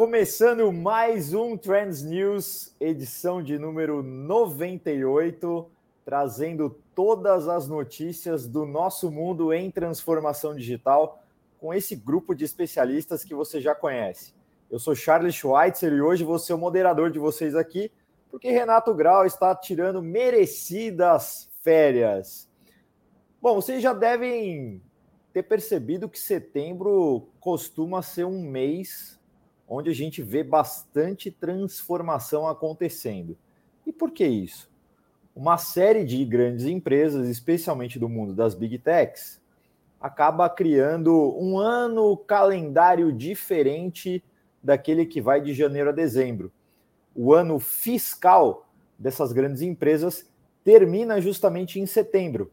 Começando mais um Trends News, edição de número 98, trazendo todas as notícias do nosso mundo em transformação digital com esse grupo de especialistas que você já conhece. Eu sou Charles Schweitzer e hoje vou ser o moderador de vocês aqui, porque Renato Grau está tirando merecidas férias. Bom, vocês já devem ter percebido que setembro costuma ser um mês onde a gente vê bastante transformação acontecendo. E por que isso? Uma série de grandes empresas, especialmente do mundo das big techs, acaba criando um ano calendário diferente daquele que vai de janeiro a dezembro. O ano fiscal dessas grandes empresas termina justamente em setembro.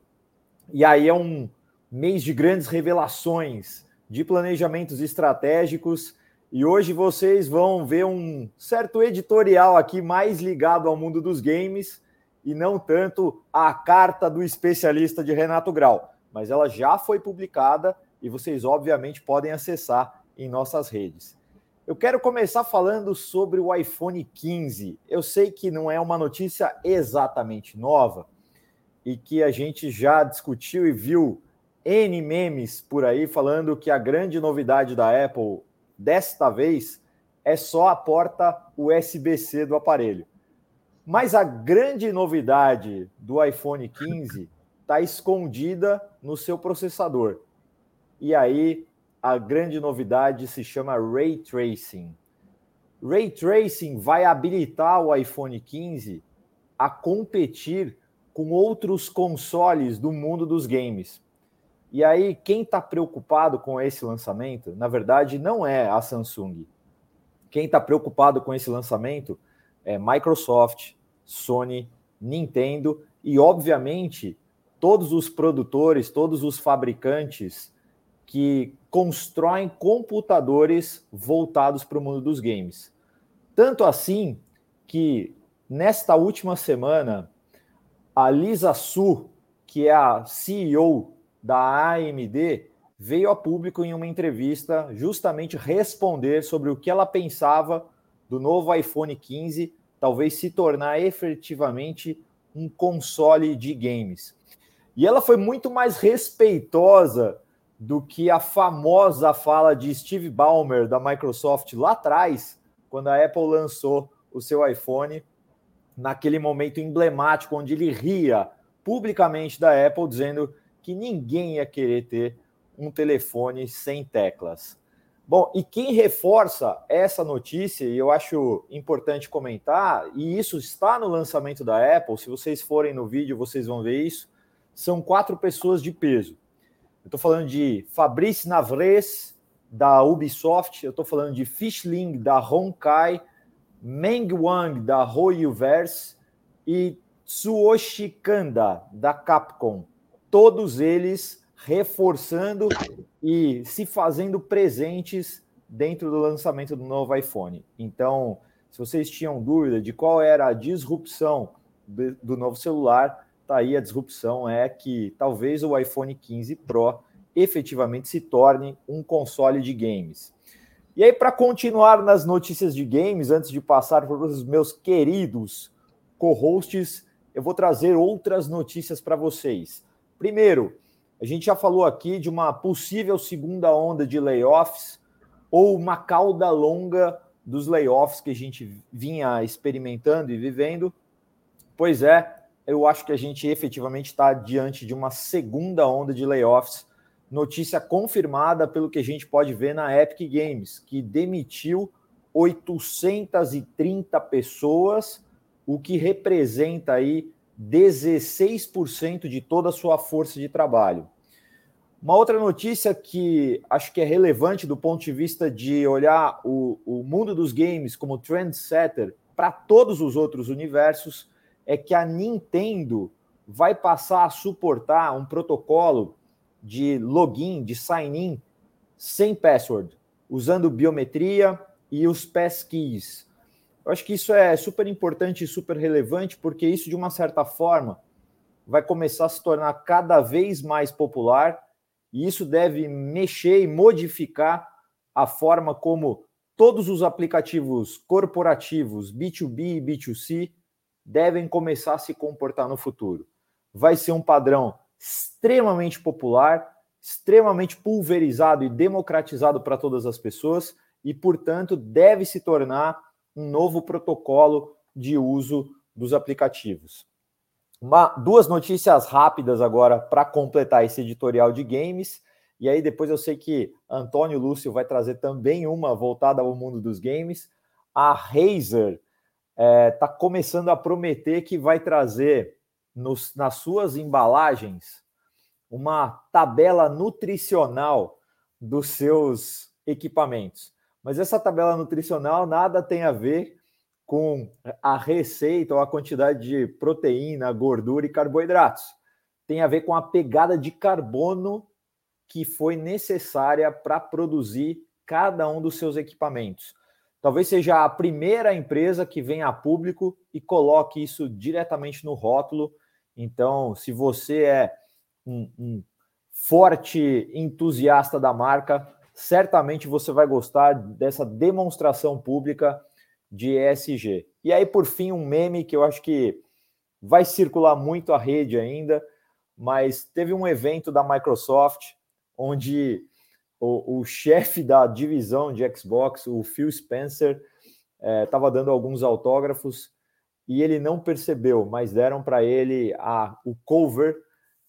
E aí é um mês de grandes revelações, de planejamentos estratégicos. E hoje vocês vão ver um certo editorial aqui mais ligado ao mundo dos games e não tanto a carta do especialista de Renato Grau. Mas ela já foi publicada e vocês, obviamente, podem acessar em nossas redes. Eu quero começar falando sobre o iPhone 15. Eu sei que não é uma notícia exatamente nova e que a gente já discutiu e viu N memes por aí falando que a grande novidade da Apple desta vez é só a porta USB-C do aparelho. Mas a grande novidade do iPhone 15 está escondida no seu processador. E aí a grande novidade se chama Ray Tracing. Ray Tracing vai habilitar o iPhone 15 a competir com outros consoles do mundo dos games. E aí, quem está preocupado com esse lançamento, na verdade, não é a Samsung. Quem está preocupado com esse lançamento é Microsoft, Sony, Nintendo e, obviamente, todos os produtores, todos os fabricantes que constroem computadores voltados para o mundo dos games. Tanto assim que, nesta última semana, a Lisa Su, que é a CEO da AMD veio a público em uma entrevista justamente responder sobre o que ela pensava do novo iPhone 15 talvez se tornar efetivamente um console de games. E ela foi muito mais respeitosa do que a famosa fala de Steve Ballmer da Microsoft lá atrás, quando a Apple lançou o seu iPhone, naquele momento emblemático onde ele ria publicamente da Apple dizendo que ninguém ia querer ter um telefone sem teclas. Bom, e quem reforça essa notícia, e eu acho importante comentar, e isso está no lançamento da Apple, se vocês forem no vídeo, vocês vão ver isso, são quatro pessoas de peso. Eu estou falando de Fabrice Navres, da Ubisoft, eu estou falando de Fishling, da Honkai, Meng Wang, da Hoyoverse, e Tsuyoshi Kanda, da Capcom todos eles reforçando e se fazendo presentes dentro do lançamento do novo iPhone. Então, se vocês tinham dúvida de qual era a disrupção do novo celular, tá aí a disrupção é que talvez o iPhone 15 Pro efetivamente se torne um console de games. E aí, para continuar nas notícias de games, antes de passar para os meus queridos co-hosts, eu vou trazer outras notícias para vocês. Primeiro, a gente já falou aqui de uma possível segunda onda de layoffs ou uma cauda longa dos layoffs que a gente vinha experimentando e vivendo. Pois é, eu acho que a gente efetivamente está diante de uma segunda onda de layoffs. Notícia confirmada pelo que a gente pode ver na Epic Games, que demitiu 830 pessoas, o que representa aí 16% de toda a sua força de trabalho. Uma outra notícia que acho que é relevante do ponto de vista de olhar o, o mundo dos games como trendsetter para todos os outros universos é que a Nintendo vai passar a suportar um protocolo de login, de sign-in sem password, usando biometria e os passkeys. Eu acho que isso é super importante e super relevante, porque isso, de uma certa forma, vai começar a se tornar cada vez mais popular, e isso deve mexer e modificar a forma como todos os aplicativos corporativos B2B e B2C devem começar a se comportar no futuro. Vai ser um padrão extremamente popular, extremamente pulverizado e democratizado para todas as pessoas e, portanto, deve se tornar um novo protocolo de uso dos aplicativos. Uma, duas notícias rápidas agora para completar esse editorial de games. E aí depois eu sei que Antônio Lúcio vai trazer também uma voltada ao mundo dos games. A Razer está é, tá começando a prometer que vai trazer nos, nas suas embalagens uma tabela nutricional dos seus equipamentos. Mas essa tabela nutricional nada tem a ver com a receita ou a quantidade de proteína, gordura e carboidratos. Tem a ver com a pegada de carbono que foi necessária para produzir cada um dos seus equipamentos. Talvez seja a primeira empresa que vem a público e coloque isso diretamente no rótulo. Então, se você é um, um forte entusiasta da marca, certamente você vai gostar dessa demonstração pública de ESG. E aí, por fim, um meme que eu acho que vai circular muito a rede ainda, mas teve um evento da Microsoft onde o, o chefe da divisão de Xbox, o Phil Spencer, estava é, dando alguns autógrafos e ele não percebeu, mas deram para ele a, o cover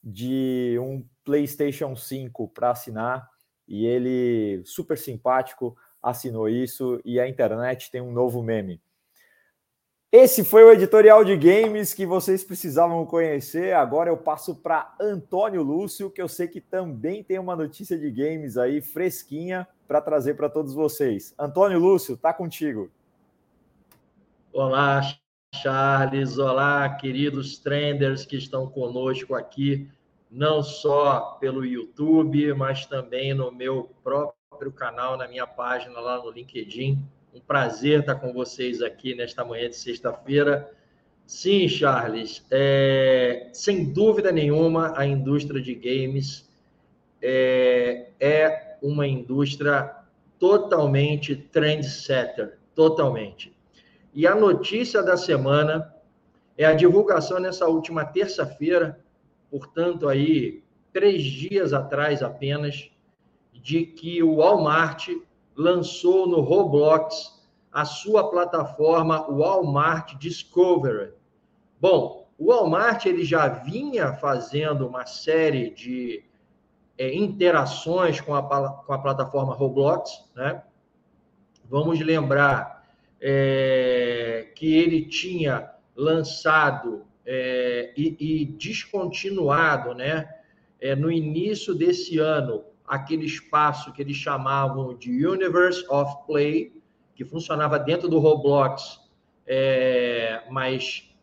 de um PlayStation 5 para assinar e ele, super simpático, assinou isso e a internet tem um novo meme. Esse foi o editorial de games que vocês precisavam conhecer. Agora eu passo para Antônio Lúcio, que eu sei que também tem uma notícia de games aí fresquinha para trazer para todos vocês. Antônio Lúcio, tá contigo. Olá, Charles. Olá, queridos trenders que estão conosco aqui não só pelo YouTube, mas também no meu próprio canal, na minha página lá no LinkedIn. Um prazer estar com vocês aqui nesta manhã de sexta-feira. Sim, Charles, é, sem dúvida nenhuma, a indústria de games é, é uma indústria totalmente trendsetter, totalmente. E a notícia da semana é a divulgação nessa última terça-feira portanto, aí três dias atrás apenas, de que o Walmart lançou no Roblox a sua plataforma Walmart Discovery. Bom, o Walmart ele já vinha fazendo uma série de é, interações com a, com a plataforma Roblox, né? Vamos lembrar é, que ele tinha lançado é, e, e, descontinuado, né? É, no início desse ano, aquele espaço que eles chamavam de Universe of Play, que funcionava dentro do Roblox, é, mas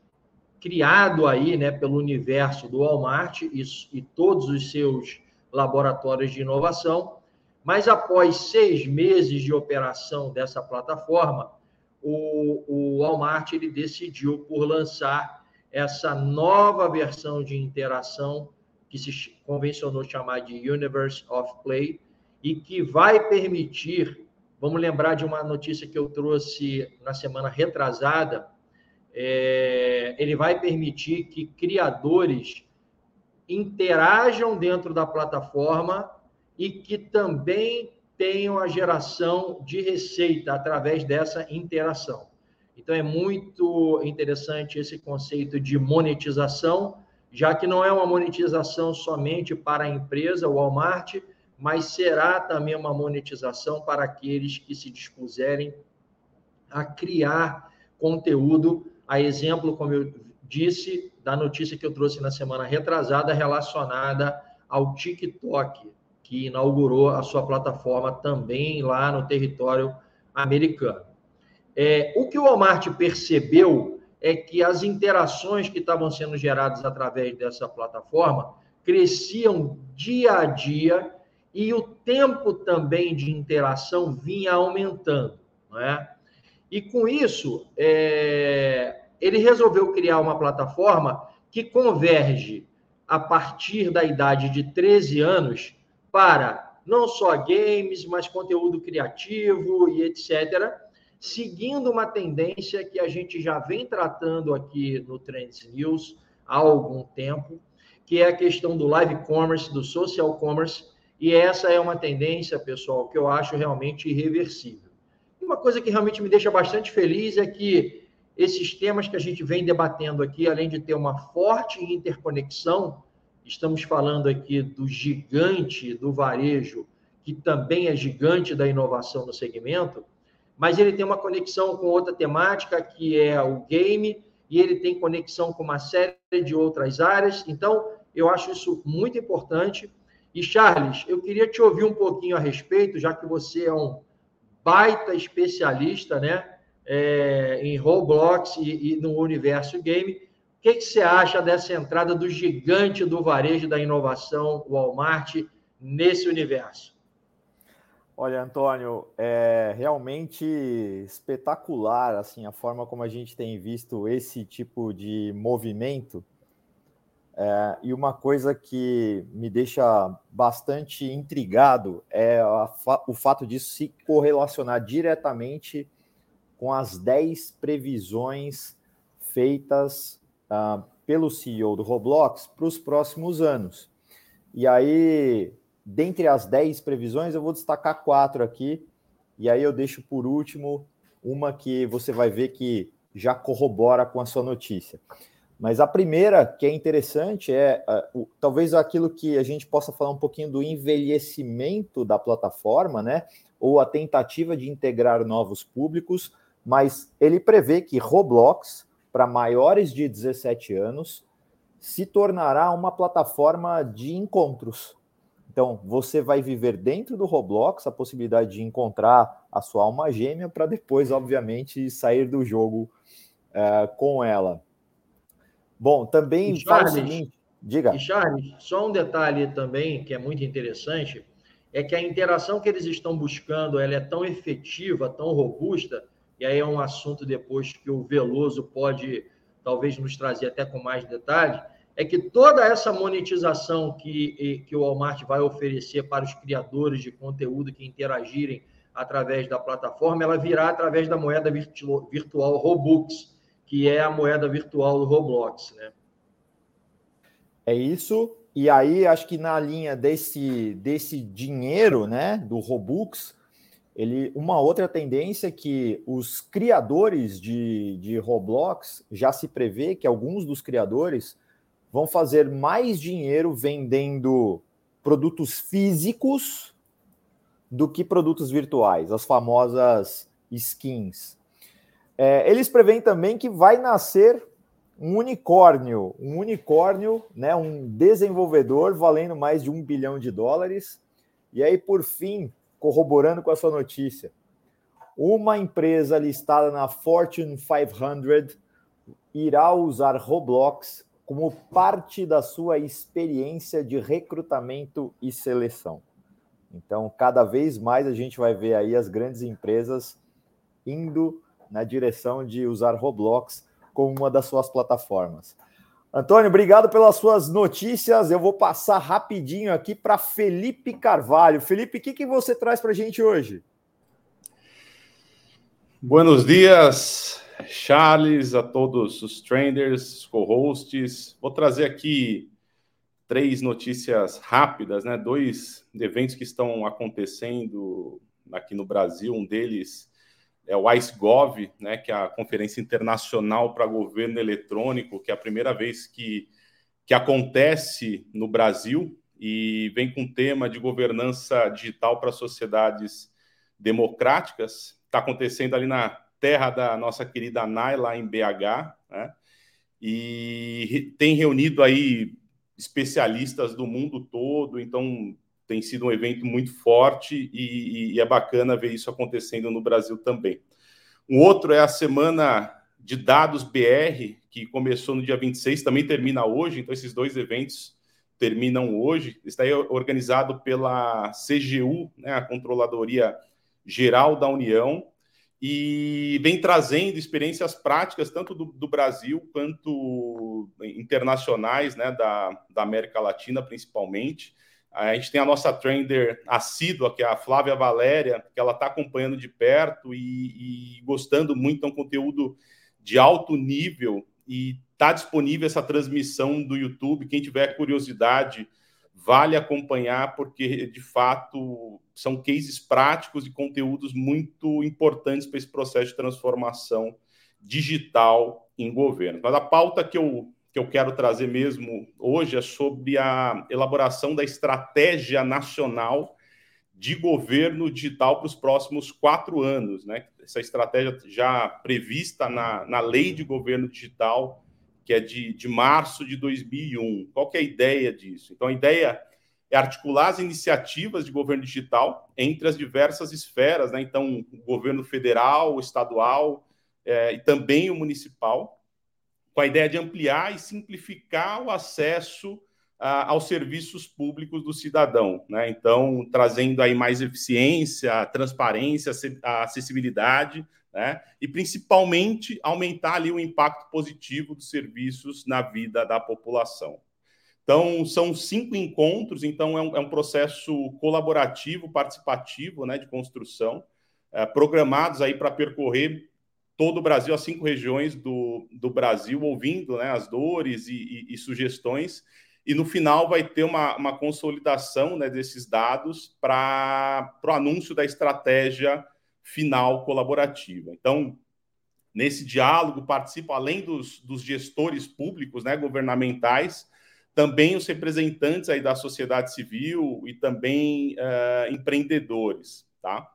criado aí, né, pelo universo do Walmart e, e todos os seus laboratórios de inovação. Mas após seis meses de operação dessa plataforma, o, o Walmart ele decidiu por lançar essa nova versão de interação que se convencionou chamar de Universe of Play e que vai permitir, vamos lembrar de uma notícia que eu trouxe na semana retrasada, é, ele vai permitir que criadores interajam dentro da plataforma e que também tenham a geração de receita através dessa interação. Então, é muito interessante esse conceito de monetização, já que não é uma monetização somente para a empresa, Walmart, mas será também uma monetização para aqueles que se dispuserem a criar conteúdo, a exemplo, como eu disse, da notícia que eu trouxe na semana retrasada relacionada ao TikTok, que inaugurou a sua plataforma também lá no território americano. É, o que o Walmart percebeu é que as interações que estavam sendo geradas através dessa plataforma cresciam dia a dia e o tempo também de interação vinha aumentando. Não é? E com isso, é, ele resolveu criar uma plataforma que converge a partir da idade de 13 anos para não só games, mas conteúdo criativo e etc., seguindo uma tendência que a gente já vem tratando aqui no Trends News há algum tempo, que é a questão do live commerce, do social commerce, e essa é uma tendência, pessoal, que eu acho realmente irreversível. E uma coisa que realmente me deixa bastante feliz é que esses temas que a gente vem debatendo aqui, além de ter uma forte interconexão, estamos falando aqui do gigante do varejo, que também é gigante da inovação no segmento, mas ele tem uma conexão com outra temática, que é o game, e ele tem conexão com uma série de outras áreas. Então, eu acho isso muito importante. E, Charles, eu queria te ouvir um pouquinho a respeito, já que você é um baita especialista né, é, em Roblox e, e, no universo game. O que, que você acha dessa entrada do gigante do varejo da inovação, Walmart, nesse universo? Olha, Antônio, é realmente espetacular assim a forma como a gente tem visto esse tipo de movimento é, e uma coisa que me deixa bastante intrigado é fa o fato disso se correlacionar diretamente com as 10 previsões feitas uh, pelo CEO do Roblox para os próximos anos. E aí, dentre as 10 previsões, eu vou destacar quatro aqui, e aí eu deixo por último uma que você vai ver que já corrobora com a sua notícia. Mas a primeira, que é interessante, é uh, o, talvez aquilo que a gente possa falar um pouquinho do envelhecimento da plataforma, né? Ou a tentativa de integrar novos públicos, mas ele prevê que Roblox, para maiores de 17 anos, se tornará uma plataforma de encontros. Então, você vai viver dentro do Roblox a possibilidade de encontrar a sua alma gêmea para depois, obviamente, sair do jogo uh, com ela. Bom, também Charles, fala o seguinte, diga. E Charles, só um detalhe também que é muito interessante, é que a interação que eles estão buscando, ela é tão efetiva, tão robusta, e aí é um assunto depois que o Veloso pode talvez nos trazer até com mais detalhe, é que toda essa monetização que, que o Walmart vai oferecer para os criadores de conteúdo que interagirem através da plataforma, ela virá através da moeda virtual Robux, que é a moeda virtual do Roblox, né? É isso. E aí, acho que na linha desse, desse dinheiro, né, do Robux, ele, uma outra tendência é que os criadores de, de Roblox já se prevê que alguns dos criadores vão fazer mais dinheiro vendendo produtos físicos do que produtos virtuais, as famosas skins. É, eles preveem também que vai nascer um unicórnio, um unicórnio, né, um desenvolvedor valendo mais de um bilhão de dólares. E aí, por fim, corroborando com a sua notícia, uma empresa listada na Fortune 500 irá usar Roblox como parte da sua experiência de recrutamento e seleção. Então, cada vez mais a gente vai ver aí as grandes empresas indo na direção de usar Roblox como uma das suas plataformas. Antônio, obrigado pelas suas notícias. Eu vou passar rapidinho aqui para Felipe Carvalho. Felipe, o que, que você traz para a gente hoje? Buenos dias, Charles, a todos os traders, co-hosts. Vou trazer aqui três notícias rápidas, né? Dois eventos que estão acontecendo aqui no Brasil. Um deles é o IceGov, né, que é a Conferência Internacional para Governo Eletrônico, que é a primeira vez que, que acontece no Brasil e vem com o tema de governança digital para sociedades democráticas. Está acontecendo ali na terra da nossa querida Nai, lá em BH, né? e tem reunido aí especialistas do mundo todo, então tem sido um evento muito forte e, e, é bacana ver isso acontecendo no Brasil também. Um outro é a Semana de Dados BR, que começou no dia 26, também termina hoje, então esses dois eventos terminam hoje. Está organizado pela CGU, né, a Controladoria Geral da União, e vem trazendo experiências práticas, tanto do, do Brasil quanto internacionais, né, da, da América Latina, principalmente A gente tem a nossa trader assídua, que é a Flávia Valéria, que ela está acompanhando de perto e, e gostando muito, é um conteúdo de alto nível e está disponível essa transmissão do YouTube. Quem tiver curiosidade, vale acompanhar, porque de fato são cases práticos e conteúdos muito importantes para esse processo de transformação digital em governo. Mas a pauta que eu, que eu quero trazer mesmo hoje é sobre a elaboração da estratégia nacional de governo digital para os próximos quatro anos. Né? Essa estratégia já prevista na, na lei de governo digital que é de, de março de 2001. Qual que é a ideia disso? Então, a ideia é articular as iniciativas de governo digital entre as diversas esferas, né? Então, o governo federal, o estadual é, e também o municipal, com a ideia de ampliar e simplificar o acesso a, aos serviços públicos do cidadão, né? Então, trazendo aí mais eficiência, transparência, acessibilidade né? E principalmente aumentar ali o impacto positivo dos serviços na vida da população. Então, são cinco encontros, então é um, é um processo colaborativo, participativo, né, de construção, é, programados aí para percorrer todo o Brasil, as cinco regiões do, do Brasil, ouvindo né, as dores e, e, e sugestões, e no final vai ter uma, uma consolidação né, desses dados para o anúncio da estratégia final colaborativa. Então, nesse diálogo participam, além dos, dos gestores públicos, né, governamentais, também os representantes aí da sociedade civil e também uh, empreendedores, tá?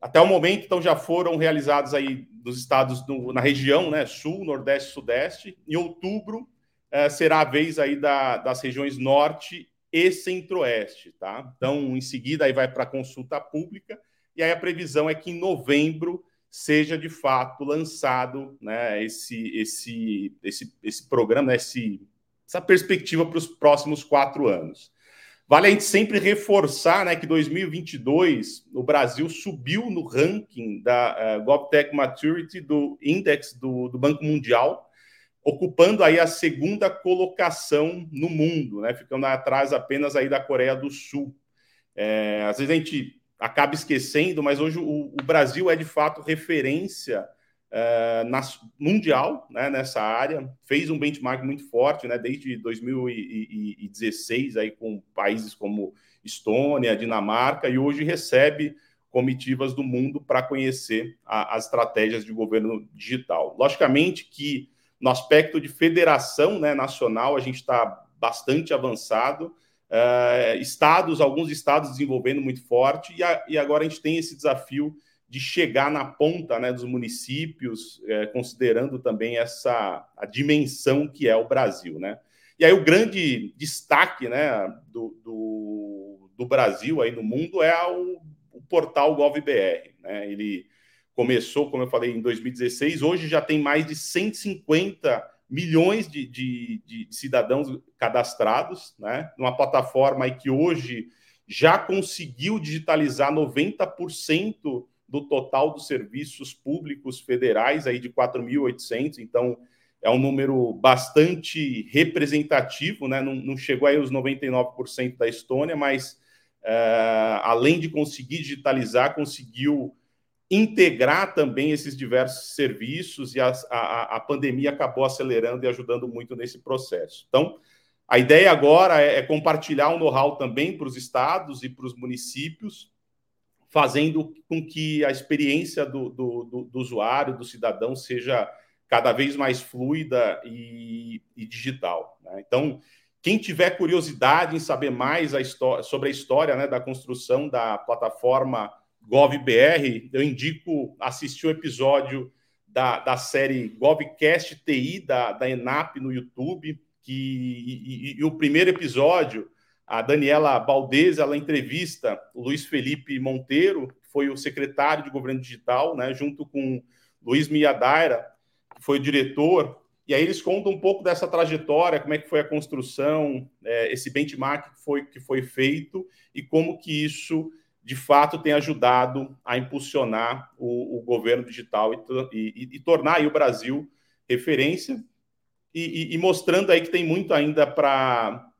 Até o momento, então, já foram realizados aí nos estados, do, na região, né, sul, nordeste, sudeste. Em outubro, uh, será a vez aí da, das regiões norte e centro-oeste, tá? Então, em seguida, aí vai para consulta pública e aí a previsão é que em novembro seja de fato lançado né, esse, esse, esse, esse programa, né, esse, essa perspectiva para os próximos quatro anos. Vale a gente sempre reforçar né, que 2022 o Brasil subiu no ranking da uh, GovTech Maturity do Index do, do, Banco Mundial, ocupando aí a segunda colocação no mundo, né, ficando atrás apenas aí da Coreia do Sul. É, às vezes a gente acaba esquecendo, mas hoje o, o Brasil é de fato referência uh, na, mundial né, nessa área, fez um benchmark muito forte né, desde 2016 aí, com países como Estônia, Dinamarca, e hoje recebe comitivas do mundo para conhecer a, as estratégias de governo digital. Logicamente que no aspecto de federação né, nacional a gente está bastante avançado, Uh, estados, alguns estados desenvolvendo muito forte, e, a, e, agora a gente tem esse desafio de chegar na ponta né, dos municípios, é, considerando também essa a dimensão que é o Brasil. Né? E aí o grande destaque né, do, do, do Brasil aí no mundo é o, o portal GovBR. Né? Ele começou, como eu falei, em 2016, hoje já tem mais de 150 milhões de, de, de, cidadãos cadastrados, né? Numa plataforma que hoje já conseguiu digitalizar 90% do total dos serviços públicos federais, aí de 4.800, então é um número bastante representativo, né? Não, não chegou aí os 99% da Estônia, mas uh, além de conseguir digitalizar, conseguiu integrar também esses diversos serviços e a, a, a, pandemia acabou acelerando e ajudando muito nesse processo. Então, a ideia agora é, é compartilhar o know-how também para os estados e para os municípios, fazendo com que a experiência do, do, do, do usuário, do cidadão, seja cada vez mais fluida e, e digital. Né? Então, quem tiver curiosidade em saber mais a sobre a história né, da construção da plataforma GovBR, eu indico assistir o episódio da, da série GovCast TI da, da ENAP no YouTube, que, e, e, e o primeiro episódio, a Daniela Baldez, ela entrevista o Luiz Felipe Monteiro, que foi o secretário de governo digital, né, junto com Luiz Miadaira, que foi o diretor, e aí eles contam um pouco dessa trajetória, como é que foi a construção, é, esse benchmark que foi, que foi feito e como que isso de fato tem ajudado a impulsionar o, o governo digital e, e, e, tornar o Brasil referência e, e, mostrando aí que tem muito ainda para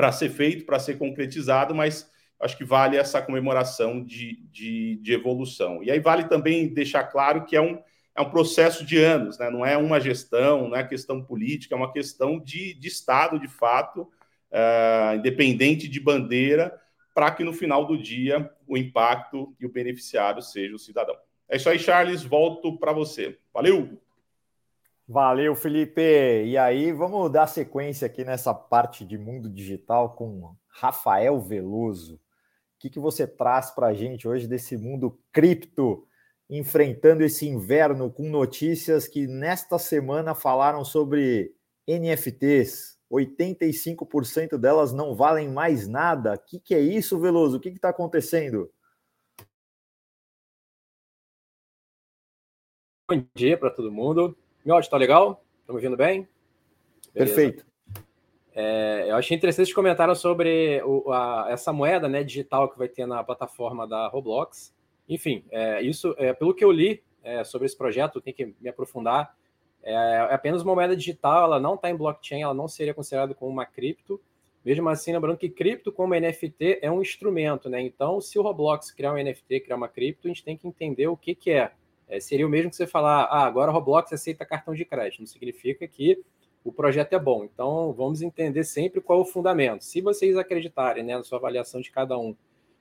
para ser feito, para ser concretizado, mas acho que vale essa comemoração de, de, de, evolução. E aí vale também deixar claro que é um, é um processo de anos, né? não é uma gestão, não é questão política, é uma questão de, de Estado, de fato, uh, independente de bandeira, para que no final do dia o impacto e o beneficiário seja o cidadão. É isso aí, Charles, volto para você. Valeu! Valeu, Felipe. E aí, vamos dar sequência aqui nessa parte de mundo digital com Rafael Veloso. O que, que você traz para a gente hoje desse mundo cripto, enfrentando esse inverno com notícias que nesta semana falaram sobre NFTs? 85% delas não valem mais nada. O que, que é isso, Veloso? O que está acontecendo? Bom dia para todo mundo. Meu áudio está legal? Estão me ouvindo bem? Beleza. Perfeito. É, eu achei interessante que comentaram sobre o, a, essa moeda né, digital que vai ter na plataforma da Roblox. Enfim, é, isso, é, pelo que eu li é, sobre esse projeto, tem que me aprofundar. É, é apenas uma moeda digital, ela não está em blockchain, ela não seria considerada como uma cripto. Mesmo assim, lembrando que cripto, como NFT, é um instrumento, né? Então, se o Roblox criar um NFT, criar uma cripto, a gente tem que entender o que, que é. É, seria o mesmo que você falar, ah, agora Roblox aceita cartão de crédito. Não significa que o projeto é bom. Então, vamos entender sempre qual é o fundamento. Se vocês acreditarem, né, na sua avaliação de cada um,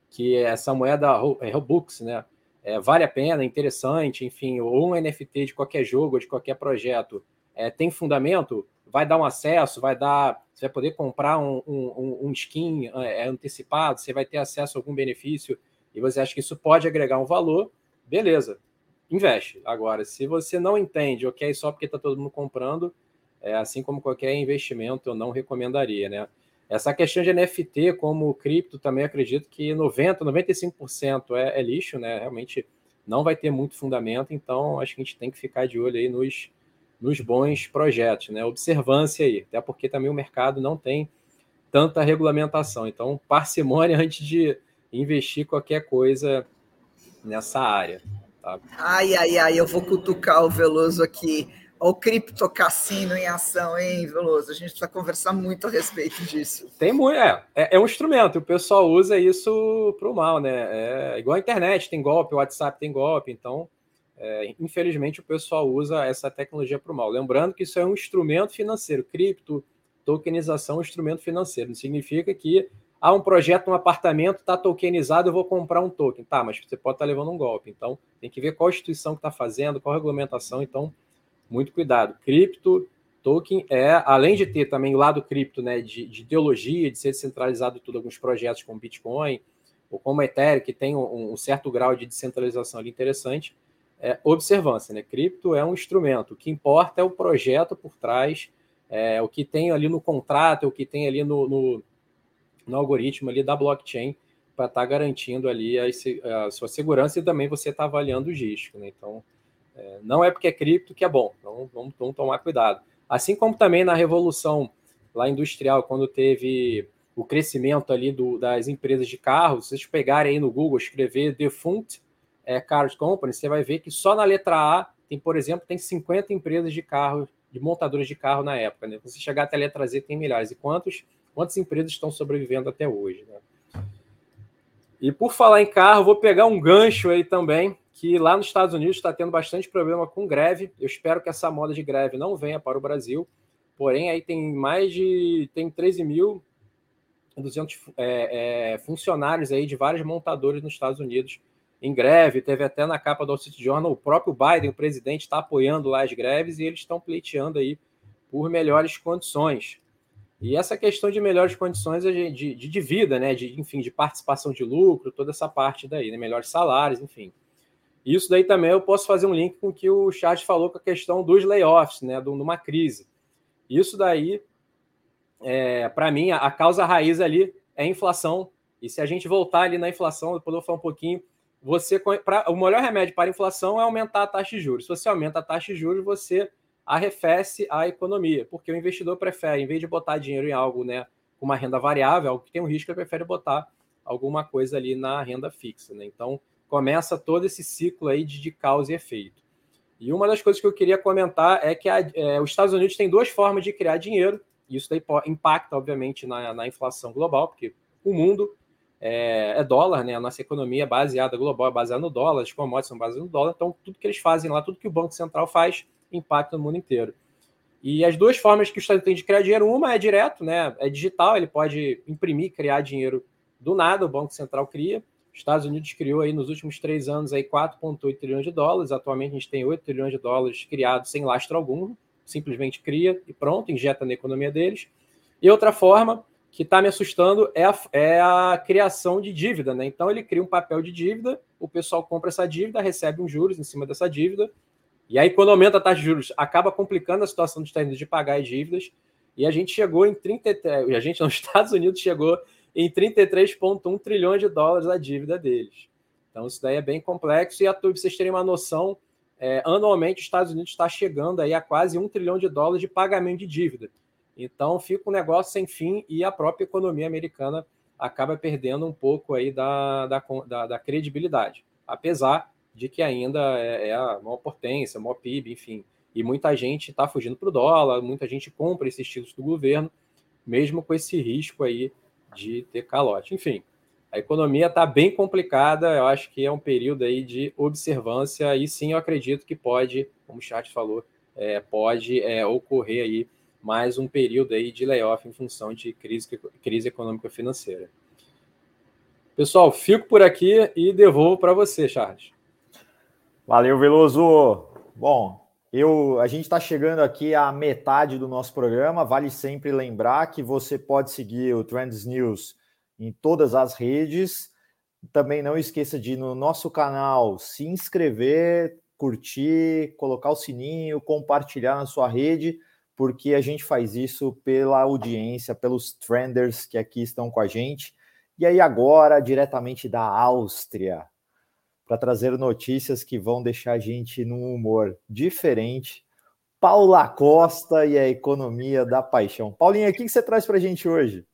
que essa moeda é Robux, né, é, vale a pena, é interessante, enfim, ou um NFT de qualquer jogo, ou de qualquer projeto, é, tem fundamento, vai dar um acesso, vai dar, você vai poder comprar um, um, um skin é, antecipado, você vai ter acesso a algum benefício, e você acha que isso pode agregar um valor, beleza, investe. Agora, se você não entende, ok, só porque está todo mundo comprando, é, assim como qualquer investimento, eu não recomendaria, né? Essa questão de NFT, como cripto, também acredito que 90%, 95% é, é lixo, né? Realmente não vai ter muito fundamento, então acho que a gente tem que ficar de olho aí nos, nos bons projetos, né? Observância aí, até porque também o mercado não tem tanta regulamentação. Então, parcimônia antes de investir qualquer coisa nessa área. Tá? Ai, ai, ai, eu vou cutucar o Veloso aqui. O criptocassino em ação, hein, Veloso? A gente precisa conversar muito a respeito disso. Tem muito, é, é, é um instrumento, o pessoal usa isso para o mal, né? É igual a internet, tem golpe, o WhatsApp tem golpe, então, é, infelizmente, o pessoal usa essa tecnologia para o mal. Lembrando que isso é um instrumento financeiro, cripto, tokenização, é um instrumento financeiro. Não significa que ah, um projeto, um apartamento está tokenizado, eu vou comprar um token. Tá, mas você pode estar tá levando um golpe. Então, tem que ver qual instituição que está fazendo, qual regulamentação. Então, muito cuidado. Cripto, token é, além de ter também o lado cripto, né, de, de ideologia, de ser descentralizado tudo, alguns projetos como Bitcoin ou como Ethereum, que tem um, um certo grau de descentralização ali interessante, é observância, né? Cripto é um instrumento. O que importa é o projeto por trás, é, o que tem ali no contrato, o que tem ali no, no no algoritmo ali da blockchain para estar tá garantindo ali a, a, sua segurança e também você está avaliando os riscos. Né? Então, é, não é porque é cripto que é bom, então vamos, vamos tomar cuidado. Assim como também na revolução lá industrial, quando teve o crescimento ali do, das empresas de carros, vocês pegarem aí no Google, escrever defunct é, Cars Company, você vai ver que só na letra A tem, por exemplo, tem 50 empresas de carro, de montadoras de carro na época. Né? Se chegar até a letra Z, tem milhares. E quantos Quantas empresas estão sobrevivendo até hoje? Né? E por falar em carro, vou pegar um gancho aí também, que lá nos Estados Unidos está tendo bastante problema com greve. Eu espero que essa moda de greve não venha para o Brasil. Porém, aí tem mais de tem 13 mil 200 é, é, funcionários aí de vários montadores nos Estados Unidos em greve. Teve até na capa do Wall Street Journal o próprio Biden, o presidente, está apoiando lá as greves e eles estão pleiteando aí por melhores condições. E essa questão de melhores condições de, de, de vida, né? De, enfim, de participação de lucro, toda essa parte daí, né? melhores salários, enfim. Isso daí também eu posso fazer um link com o que o chat falou com a questão dos layoffs, né? De uma crise. Isso daí, é, para mim, a, causa raiz ali é a inflação. E se a gente voltar ali na inflação, depois eu vou falar um pouquinho, você pra, o melhor remédio para a inflação é aumentar a taxa de juros. Se você aumenta a taxa de juros, você arrefece a economia, porque o investidor prefere, em vez de botar dinheiro em algo né, com uma renda variável, algo que tem um risco, ele prefere botar alguma coisa ali na renda fixa. Né? Então, começa todo esse ciclo aí de, de causa e efeito. E uma das coisas que eu queria comentar é que a, é, os Estados Unidos têm duas formas de criar dinheiro. Isso daí impacta, obviamente, na, na inflação global, porque o mundo é, é, dólar, né? A nossa economia é baseada global, é baseada no dólar, as commodities são baseadas no dólar, então tudo que eles fazem lá, tudo que o Banco Central faz, impacta no mundo inteiro. E as duas formas que o Estado tem de criar dinheiro, uma é direto, né? É digital, ele pode imprimir, criar dinheiro do nada, o Banco Central cria. Os Estados Unidos criou aí nos últimos três anos aí 4,8 trilhões de dólares. Atualmente a gente tem 8 trilhões de dólares criados sem lastro algum, simplesmente cria e pronto, injeta na economia deles. E outra forma que está me assustando é a, é a, criação de dívida, né? Então ele cria um papel de dívida, o pessoal compra essa dívida, recebe uns juros em cima dessa dívida, e aí quando aumenta a taxa de juros, acaba complicando a situação dos Estados Unidos de pagar as dívidas, e a gente chegou em 33, a gente nos Estados Unidos chegou em 33,1 trilhões de dólares a dívida deles. Então isso daí é bem complexo, e a para vocês terem uma noção, é, anualmente os Estados Unidos está chegando aí a quase um trilhão de dólares de pagamento de dívida. Então fica um negócio sem fim e a própria economia americana acaba perdendo um pouco aí da, da, da, da credibilidade, apesar de que ainda é, é a maior potência, maior PIB, enfim. E muita gente está fugindo para o dólar, muita gente compra esses títulos do governo, mesmo com esse risco aí de ter calote. Enfim, a economia está bem complicada, eu acho que é um período aí de observância, e sim, eu acredito que pode, como o chat falou, é, pode é, ocorrer aí mais um período aí de layoff em função de crise, crise econômica financeira. Pessoal, fico por aqui e devolvo para você, Charles. Valeu, Veloso. Bom, eu, a gente está chegando aqui à metade do nosso programa. Vale sempre lembrar que você pode seguir o Trends News em todas as redes. Também não esqueça de no nosso canal se inscrever, curtir, colocar o sininho, compartilhar na sua rede porque a gente faz isso pela audiência, pelos trenders que aqui estão com a gente. E aí, agora, diretamente da Áustria, para trazer notícias que vão deixar a gente num humor diferente. Paula Costa e a economia da paixão. Paulinha, o que você traz para a gente hoje?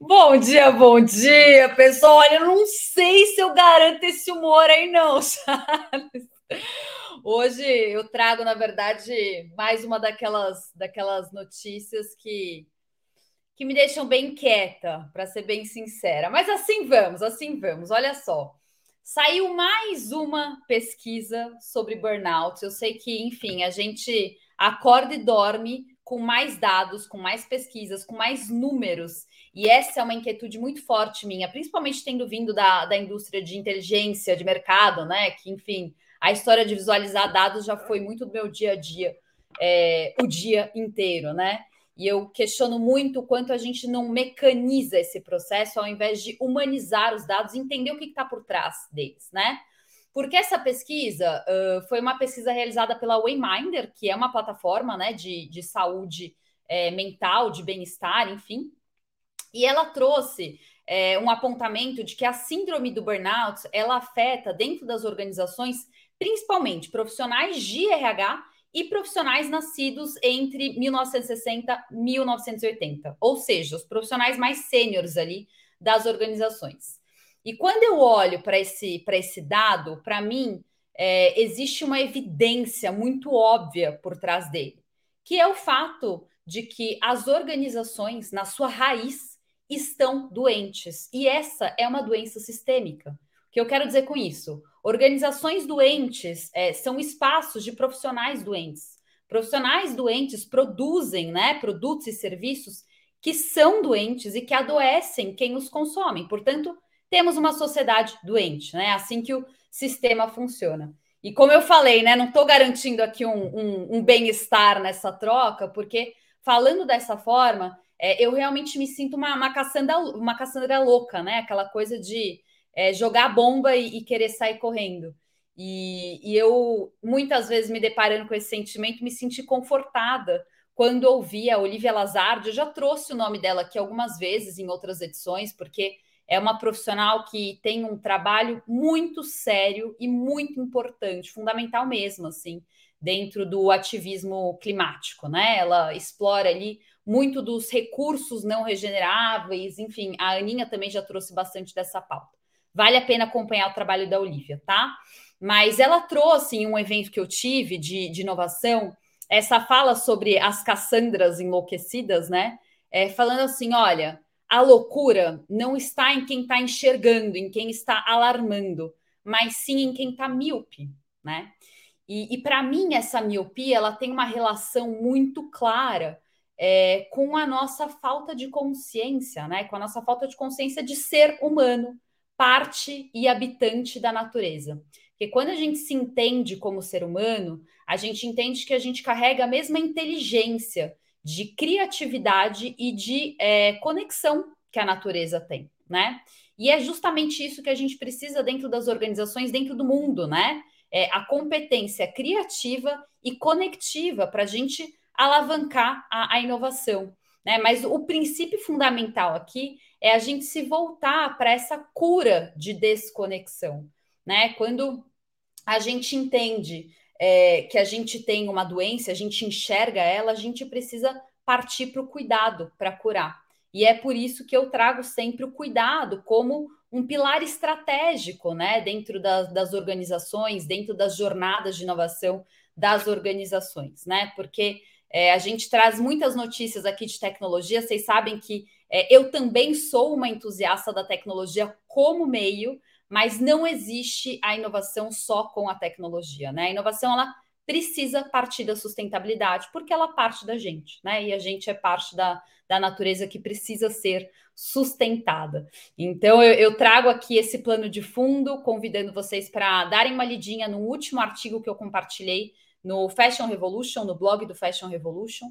Bom dia, bom dia, pessoal. Olha, eu não sei se eu garanto esse humor aí, não, Charles. Hoje eu trago, na verdade, mais uma daquelas, daquelas notícias que, que me deixam bem quieta, para ser bem sincera. Mas assim vamos, assim vamos. Olha só. Saiu mais uma pesquisa sobre burnout. Eu sei que, enfim, a gente acorda e dorme com mais dados, com mais pesquisas, com mais números. E essa é uma inquietude muito forte minha, principalmente tendo vindo da, da indústria de inteligência de mercado, né? Que, enfim, a história de visualizar dados já foi muito do meu dia a dia, é, o dia inteiro, né? E eu questiono muito o quanto a gente não mecaniza esse processo ao invés de humanizar os dados e entender o que está por trás deles, né? Porque essa pesquisa uh, foi uma pesquisa realizada pela Wayminder, que é uma plataforma né, de, de saúde é, mental, de bem-estar, enfim. E ela trouxe é, um apontamento de que a síndrome do burnout ela afeta dentro das organizações principalmente profissionais de RH e profissionais nascidos entre 1960 e 1980, ou seja, os profissionais mais sêniores ali das organizações. E quando eu olho para esse, esse dado, para mim, é, existe uma evidência muito óbvia por trás dele, que é o fato de que as organizações, na sua raiz, estão doentes. E essa é uma doença sistêmica. O que eu quero dizer com isso? Organizações doentes é, são espaços de profissionais doentes. Profissionais doentes produzem né, produtos e serviços que são doentes e que adoecem quem os consome. Portanto, temos uma sociedade doente, né? Assim que o sistema funciona. E como eu falei, né, não estou garantindo aqui um, um, um bem-estar nessa troca, porque falando dessa forma, é, eu realmente me sinto uma, uma, uma caçandra louca, né? Aquela coisa de é, jogar bomba e, e, querer sair correndo. E, e, eu, muitas vezes, me deparando com esse sentimento, me senti confortada quando ouvi a Olivia Lazardi. Eu já trouxe o nome dela aqui algumas vezes em outras edições, porque é uma profissional que tem um trabalho muito sério e muito importante, fundamental mesmo, assim, dentro do ativismo climático, né? Ela explora ali muito dos recursos não regeneráveis, enfim, a Aninha também já trouxe bastante dessa pauta. Vale a pena acompanhar o trabalho da Olivia, tá? Mas ela trouxe em um evento que eu tive de, de inovação essa fala sobre as Cassandras enlouquecidas, né? É, falando assim: olha, a loucura não está em quem está enxergando, em quem está alarmando, mas sim em quem está míope, né? E, e para mim, essa miopia ela tem uma relação muito clara é, com a nossa falta de consciência, né? Com a nossa falta de consciência de ser humano, parte e habitante da natureza. Porque quando a gente se entende como ser humano, a gente entende que a gente carrega a mesma inteligência de criatividade e de é, conexão que a natureza tem, né? E é justamente isso que a gente precisa dentro das organizações, dentro do mundo, né? É a competência criativa e conectiva para a gente alavancar a, a inovação. Né? Mas o princípio fundamental aqui é a gente se voltar para essa cura de desconexão. Né? Quando a gente entende é, que a gente tem uma doença, a gente enxerga ela, a gente precisa partir para o cuidado para curar. E é por isso que eu trago sempre o cuidado como um pilar estratégico, né, dentro das, das organizações, dentro das jornadas de inovação das organizações, né? Porque é, a gente traz muitas notícias aqui de tecnologia. Vocês sabem que é, eu também sou uma entusiasta da tecnologia como meio, mas não existe a inovação só com a tecnologia, né? A inovação ela precisa partir da sustentabilidade, porque ela parte da gente, né? E a gente é parte da, da natureza que precisa ser sustentada. Então, eu, eu trago aqui esse plano de fundo, convidando vocês para darem uma lidinha no último artigo que eu compartilhei no Fashion Revolution, no blog do Fashion Revolution,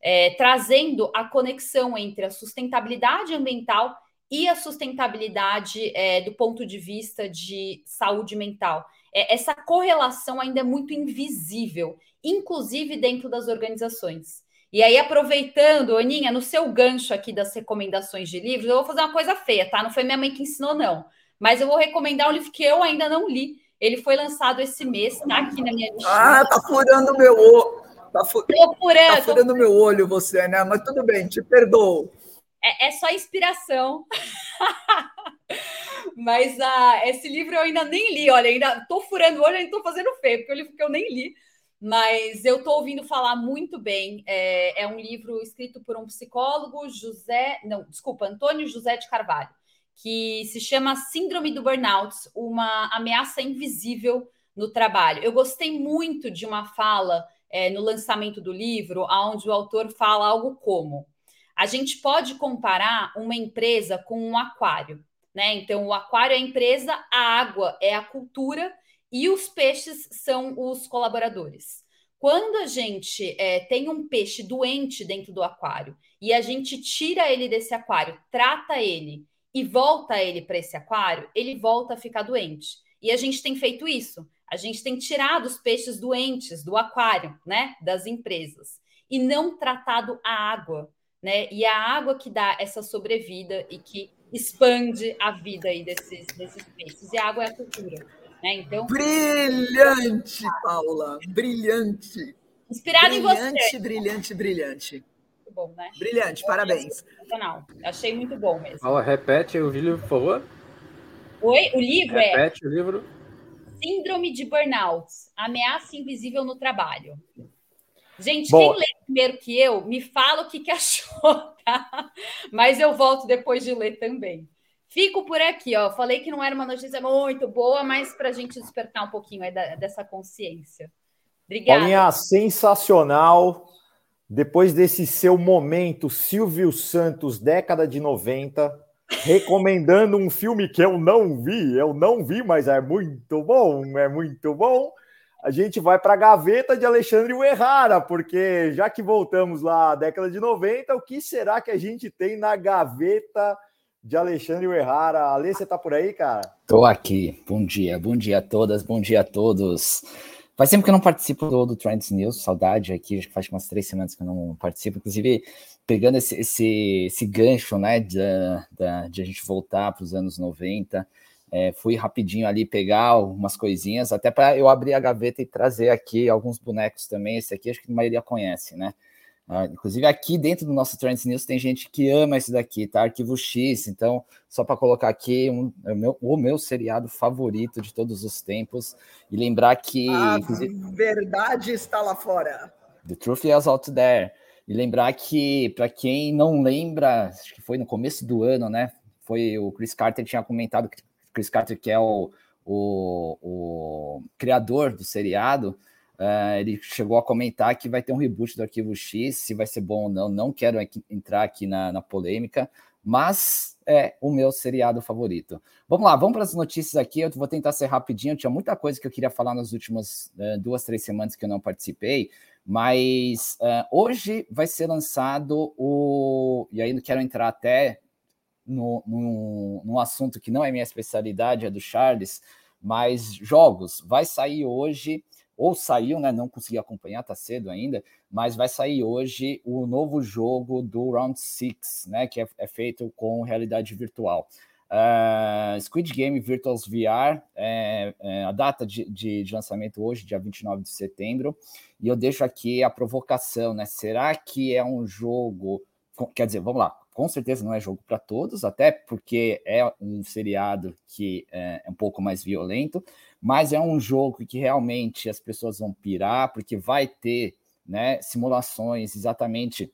é, trazendo a conexão entre a sustentabilidade ambiental e a sustentabilidade é, do ponto de vista de saúde mental é, essa correlação ainda é muito invisível, inclusive dentro das organizações. E aí, aproveitando, Aninha, no seu gancho aqui das recomendações de livros, eu vou fazer uma coisa feia, tá? Não foi minha mãe que ensinou, não. Mas eu vou recomendar um livro que eu ainda não li. Ele foi lançado esse mês, tá aqui na minha lista. Ah, tá furando meu olho. Tá, fu tô furando, tá furando meu olho você, né? Mas tudo bem, te perdoo. É, é só inspiração. Mas uh, esse livro eu ainda nem li, olha, ainda tô furando o olho, ainda tô fazendo feio, porque é um livro que eu nem li. Mas eu tô ouvindo falar muito bem. É, é um livro escrito por um psicólogo, José, não, desculpa, Antônio José de Carvalho, que se chama Síndrome do Burnout, uma ameaça invisível no trabalho. Eu gostei muito de uma fala é, no lançamento do livro, onde o autor fala algo como: a gente pode comparar uma empresa com um aquário né? Então, o aquário é a empresa, a água é a cultura e os peixes são os colaboradores. Quando a gente é, tem um peixe doente dentro do aquário e a gente tira ele desse aquário, trata ele e volta ele para esse aquário, ele volta a ficar doente. E a gente tem feito isso. A gente tem tirado os peixes doentes do aquário, né, das empresas, e não tratado a água, né? E a água que dá essa sobrevida e que expande a vida aí desses, desses peixes. E a água é a cultura. Né? Então, brilhante, Paula, brilhante. Inspirado brilhante, em você. Brilhante, brilhante, brilhante. Bom, né? Brilhante, parabéns. Sensacional. Achei muito bom mesmo. Paula, repete o livro, por favor. Oi, o livro repete é. Repete o livro. Síndrome de Burnout Ameaça Invisível no Trabalho. Gente, Bom, quem lê primeiro que eu, me fala o que, que achou, tá? Mas eu volto depois de ler também. Fico por aqui, ó. Falei que não era uma notícia muito boa, mas para a gente despertar um pouquinho aí da, dessa consciência. Obrigada. Paulinha, sensacional. Depois desse seu momento, Silvio Santos, década de 90, recomendando um filme que eu não vi, eu não vi, mas é muito bom, é muito bom a gente vai para a gaveta de Alexandre Uerrara, porque já que voltamos lá à década de 90, o que será que a gente tem na gaveta de Alexandre Uerrara? Ale, você tá por aí, cara? Tô aqui. Bom dia, bom dia a todas, bom dia a todos. Faz tempo que eu não participo do, do Trends News, saudade aqui, acho que faz umas três semanas que eu não participo, inclusive pegando esse, esse, esse gancho, né, de, de a gente voltar para os anos 90, é, fui rapidinho ali pegar umas coisinhas, até para eu abrir a gaveta e trazer aqui alguns bonecos também. Esse aqui acho que a maioria conhece, né? Uh, inclusive aqui dentro do nosso Trends News tem gente que ama esse daqui, tá? Arquivo X. Então, só para colocar aqui um, é o, meu, o meu seriado favorito de todos os tempos e lembrar que. A verdade está lá fora. The truth is out there. E lembrar que, para quem não lembra, acho que foi no começo do ano, né? Foi o Chris Carter tinha comentado, Chris Carter, que é o, o, o criador do seriado, uh, ele chegou a comentar que vai ter um reboot do Arquivo X, se vai ser bom ou não. Não quero aqui, entrar aqui na, na polêmica, mas é o meu seriado favorito. Vamos lá, vamos para as notícias aqui. Eu vou tentar ser rapidinho. Tinha muita coisa que eu queria falar nas últimas uh, duas, três semanas que eu não participei, mas uh, hoje vai ser lançado o. E aí não quero entrar até no, num assunto que não é minha especialidade, é do Charles, mas jogos. Vai sair hoje ou saiu, né? Não consegui acompanhar, tá cedo ainda, mas vai sair hoje o novo jogo do Round 6, né? Que é, é feito com realidade virtual. Uh, Squid Game Virtuals VR, é, é, a data de, de, de, lançamento hoje, dia 29 de setembro, e eu deixo aqui a provocação, né? Será que é um jogo. Quer dizer, vamos lá, com certeza não é jogo para todos, até porque é um seriado que é, é um pouco mais violento, mas é um jogo que realmente as pessoas vão pirar, porque vai ter né, simulações exatamente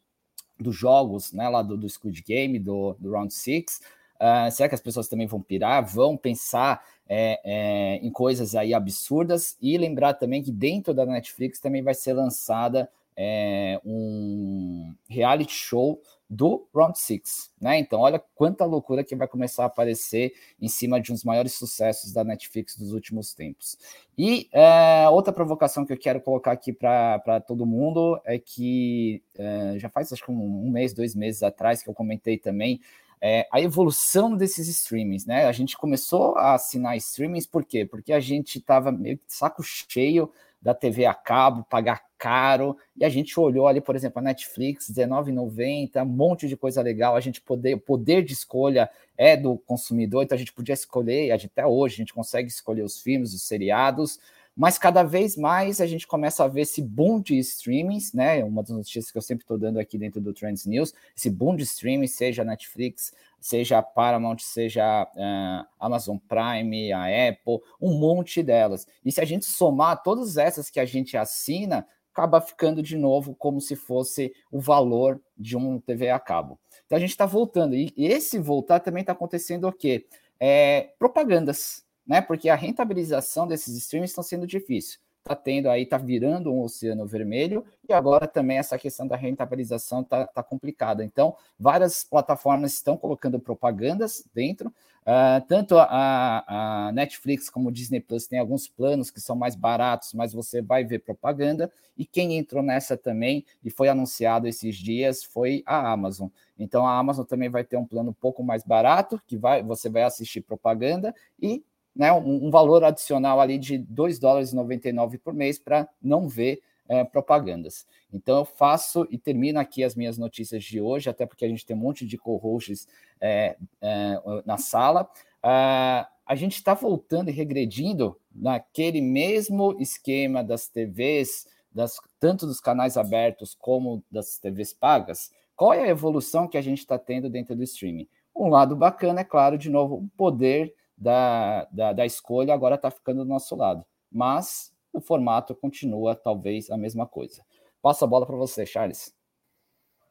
dos jogos né, lá do, do Squid Game, do, do Round 6. Uh, ah, será que as pessoas também vão pirar? Vão pensar é, é, em coisas aí absurdas? E lembrar também que dentro da Netflix também vai ser lançada é, um reality show do Round Six, né? Então, olha quanta loucura que vai começar a aparecer em cima de dos maiores sucessos da Netflix dos últimos tempos. E é, outra provocação que eu quero colocar aqui para todo mundo é que é, já faz acho que um, um, mês, dois meses atrás que eu comentei também é, a evolução desses streamings, né? A gente começou a assinar streamings por quê? Porque a gente estava meio saco cheio da TV a cabo, pagar caro, e a gente olhou ali, por exemplo, a Netflix, R$19,90, um monte de coisa legal, a gente poder, o poder de escolha é do consumidor, então a gente podia escolher, até hoje a gente consegue escolher os filmes, os seriados, mas cada vez mais a gente começa a ver esse boom de streamings, né? Uma das notícias que eu sempre estou dando aqui dentro do Trends News, esse boom de streaming, seja Netflix, seja Paramount, seja uh, Amazon Prime, a Apple, um monte delas. E se a gente somar todas essas que a gente assina, acaba ficando de novo como se fosse o valor de um TV a cabo. Então a gente está voltando. E esse voltar também está acontecendo o quê? É, propagandas né? Porque a rentabilização desses streams estão sendo difícil. Está tendo aí, está virando um oceano vermelho, e agora também essa questão da rentabilização está tá complicada. Então, várias plataformas estão colocando propagandas dentro, uh, tanto a, a, Netflix como o Disney Plus tem alguns planos que são mais baratos, mas você vai ver propaganda, e quem entrou nessa também, e foi anunciado esses dias, foi a Amazon. Então, a Amazon também vai ter um plano um pouco mais barato, que vai, você vai assistir propaganda, e né, um, valor adicional ali de 2 dólares e 99 por mês para não ver é, propagandas. Então eu faço e termino aqui as minhas notícias de hoje, até porque a gente tem um monte de co-hosts é, é, na sala. Uh, a gente está voltando e regredindo naquele mesmo esquema das TVs, das, tanto dos canais abertos como das TVs pagas. Qual é a evolução que a gente está tendo dentro do streaming? Um lado bacana, é claro, de novo, o poder da, da, da escolha agora está ficando do nosso lado. Mas o formato continua talvez a mesma coisa. Passa a bola para você, Charles.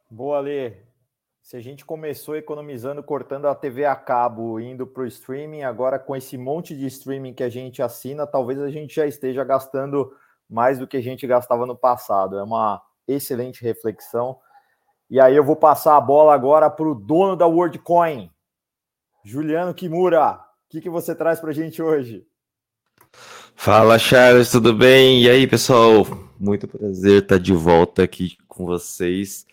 Boa, Lê. Se a gente começou economizando, cortando a TV a cabo, indo para o streaming, agora com esse monte de streaming que a gente assina, talvez a gente já esteja gastando mais do que a gente gastava no passado. É uma excelente reflexão. E aí eu vou passar a bola agora para o dono da WorldCoin, Juliano Kimura que, que você traz para a gente hoje? Fala, Charles, tudo bem? E aí, pessoal? Muito prazer estar de volta aqui com vocês.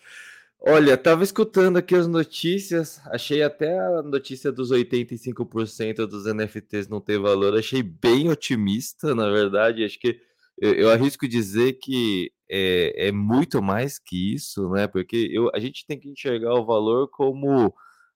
Olha, estava escutando aqui as notícias, achei até a notícia dos 85% dos NFTs não ter valor, achei bem otimista, na verdade. Acho que eu, eu arrisco dizer que é, é, muito mais que isso, né? Porque eu, a gente tem que enxergar o valor como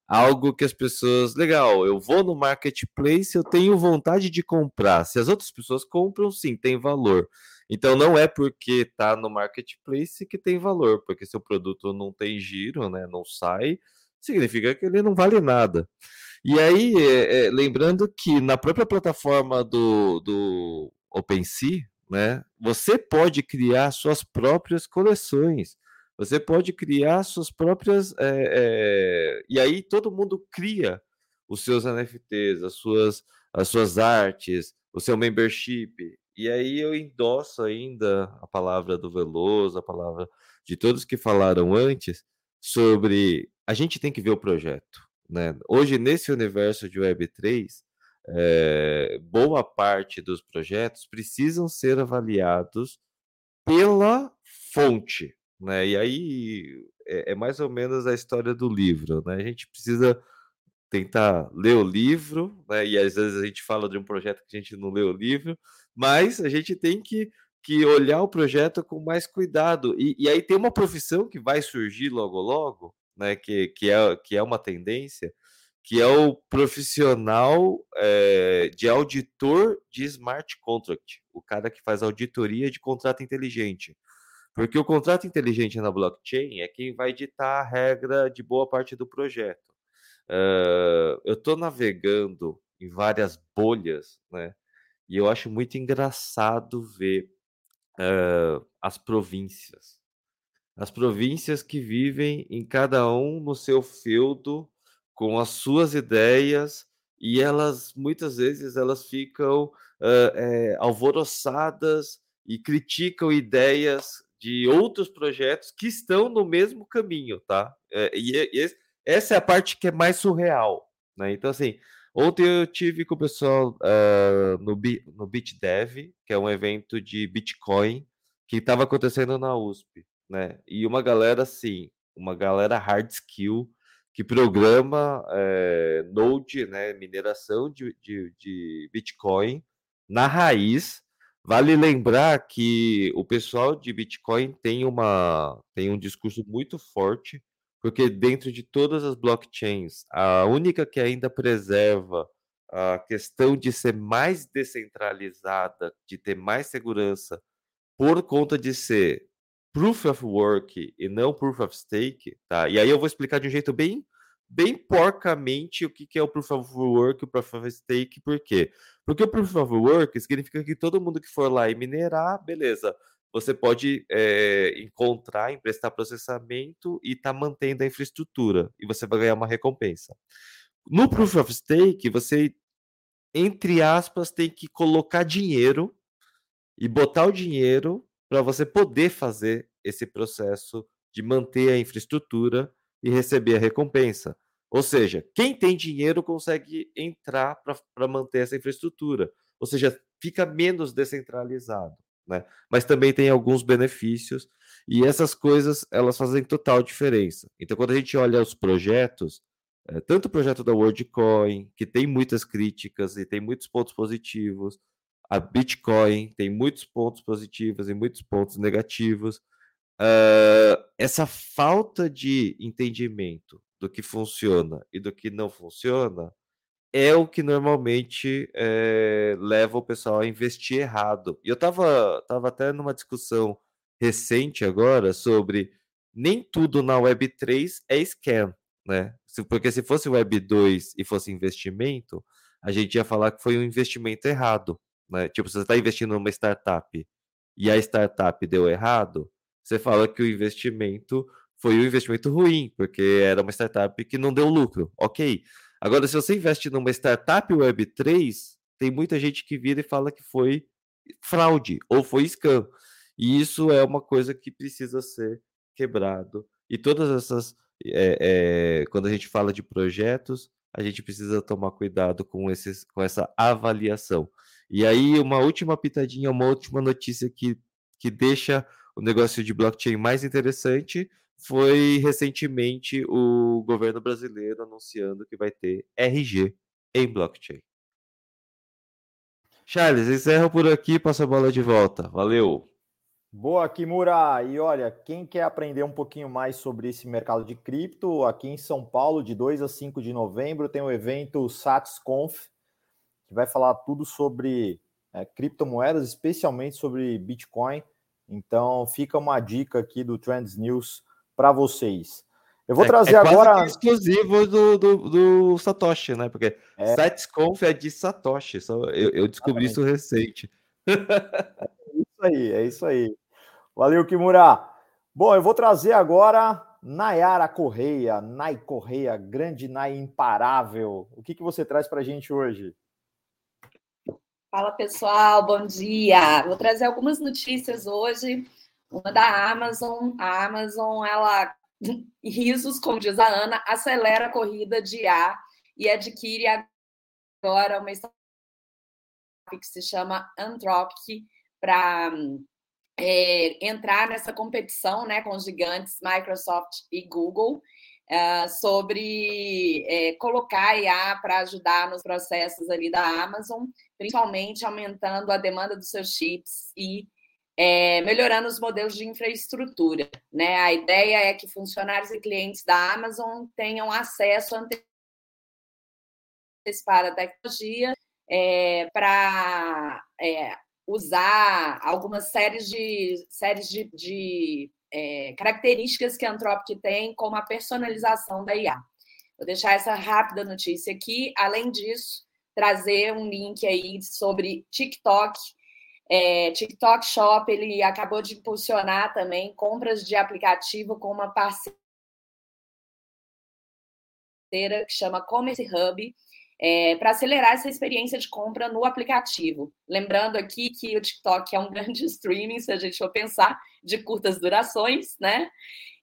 algo que as pessoas. Legal, eu vou no marketplace, eu tenho vontade de comprar. Se as outras pessoas compram, sim, tem valor. Então não é porque tá no marketplace que tem valor, porque se o produto não tem giro, né, não sai, significa que ele não vale nada. E aí, é, é, lembrando que na própria plataforma do, do OpenSea, né? Você pode criar suas próprias coleções. Você pode criar suas próprias. É, é... E aí todo mundo cria os seus NFTs, as suas, as suas artes, o seu membership. E aí eu endosso ainda a palavra do Veloso, a palavra de todos que falaram antes sobre a gente tem que ver o projeto. Né? Hoje, nesse universo de Web3, é, boa parte dos projetos precisam ser avaliados pela fonte. Né? E aí é, é mais ou menos a história do livro. Né? A gente precisa tentar ler o livro, né? e às vezes a gente fala de um projeto que a gente não lê o livro, mas a gente tem que, que olhar o projeto com mais cuidado. E, e aí tem uma profissão que vai surgir logo logo, né? que, que, é, que é uma tendência, que é o profissional é, de auditor de smart contract, o cara que faz auditoria de contrato inteligente. Porque o contrato inteligente na blockchain é quem vai ditar a regra de boa parte do projeto. Uh, eu estou navegando em várias bolhas, né? E eu acho muito engraçado ver uh, as províncias. As províncias que vivem em cada um no seu feudo, com as suas ideias, e elas, muitas vezes, elas ficam uh, é, alvoroçadas e criticam ideias de outros projetos que estão no mesmo caminho, tá? É, e, e, essa é a parte que é mais surreal, né? Então, assim, ontem eu tive com o pessoal uh, no, no BitDev, que é um evento de Bitcoin, que estava acontecendo na USP, né? E uma galera, assim, uma galera hard skill, que programa é, Node, né, mineração de, de, de Bitcoin na raiz. Vale lembrar que o pessoal de Bitcoin tem, uma, tem um discurso muito forte porque dentro de todas as blockchains, a única que ainda preserva a questão de ser mais descentralizada, de ter mais segurança, por conta de ser proof of work e não proof of stake, tá? E aí eu vou explicar de um jeito bem bem porcamente o que, que é o proof of work e o proof of stake, por quê? Porque o proof of work significa que todo mundo que for lá e minerar, beleza, você pode é, encontrar, emprestar processamento e estar tá mantendo a infraestrutura, e você vai ganhar uma recompensa. No Proof of Stake, você, entre aspas, tem que colocar dinheiro e botar o dinheiro para você poder fazer esse processo de manter a infraestrutura e receber a recompensa. Ou seja, quem tem dinheiro consegue entrar para manter essa infraestrutura. Ou seja, fica menos descentralizado né? Mas também tem alguns benefícios e essas coisas elas fazem total diferença. Então, quando a gente olha os projetos, é, tanto o projeto da WorldCoin, que tem muitas críticas e tem muitos pontos positivos, a Bitcoin tem muitos pontos positivos e muitos pontos negativos. Uh, essa falta de entendimento do que funciona e do que não funciona é o que normalmente é, leva o pessoal a investir errado. E eu estava tava até numa discussão recente agora sobre nem tudo na Web3 é scam, né? Porque se fosse Web2 e fosse investimento, a gente ia falar que foi um investimento errado, né? Tipo, você está investindo numa startup e a startup deu errado, você fala que o investimento foi um investimento ruim, porque era uma startup que não deu lucro. Ok, Agora, se você investe numa startup Web3, tem muita gente que vira e fala que foi fraude ou foi scam. E isso é uma coisa que precisa ser quebrado. E todas essas. É, é, quando a gente fala de projetos, a gente precisa tomar cuidado com, esses, com essa avaliação. E aí, uma última pitadinha, uma última notícia que, que deixa o negócio de blockchain mais interessante foi recentemente o governo brasileiro anunciando que vai ter RG em blockchain. Charles, encerro por aqui, passa a bola de volta. Valeu! Boa, Kimura! E olha, quem quer aprender um pouquinho mais sobre esse mercado de cripto, aqui em São Paulo, de 2 a 5 de novembro, tem o evento SatsConf, que vai falar tudo sobre é, criptomoedas, especialmente sobre Bitcoin. Então, fica uma dica aqui do Trends News para vocês. Eu vou é, trazer é agora. exclusivo do, do, do, Satoshi, né? Porque é. SatsConf é de Satoshi. Só eu, eu descibri isso recente. aí, é isso aí. Valeu, Kimura. Bom, eu vou trazer agora Nayara Correia, Nay Correia, grande Nay imparável. O que, que você traz para a gente hoje? Fala pessoal, bom dia. Vou trazer algumas notícias hoje. Uma da Amazon. A Amazon, ela, risos, como diz a Ana, acelera a corrida de A e adquire agora uma startup que se chama Anthropic para é, entrar nessa competição né, com os gigantes Microsoft e Google uh, sobre é, colocar IA para ajudar nos processos ali da Amazon, principalmente aumentando a demanda dos seus chips e é, melhorando os modelos de infraestrutura. Né? A ideia é que funcionários e clientes da Amazon tenham acesso antecipado à tecnologia é, para é, usar algumas séries de séries de, de é, características que a Anthropic tem, como a personalização da IA. Vou deixar essa rápida notícia aqui. Além disso, trazer um link aí sobre TikTok. É, TikTok Shop, ele acabou de impulsionar também compras de aplicativo com uma parceira que chama Commerce Hub, é, para acelerar essa experiência de compra no aplicativo. Lembrando aqui que o TikTok é um grande streaming, se a gente for pensar, de curtas durações, né?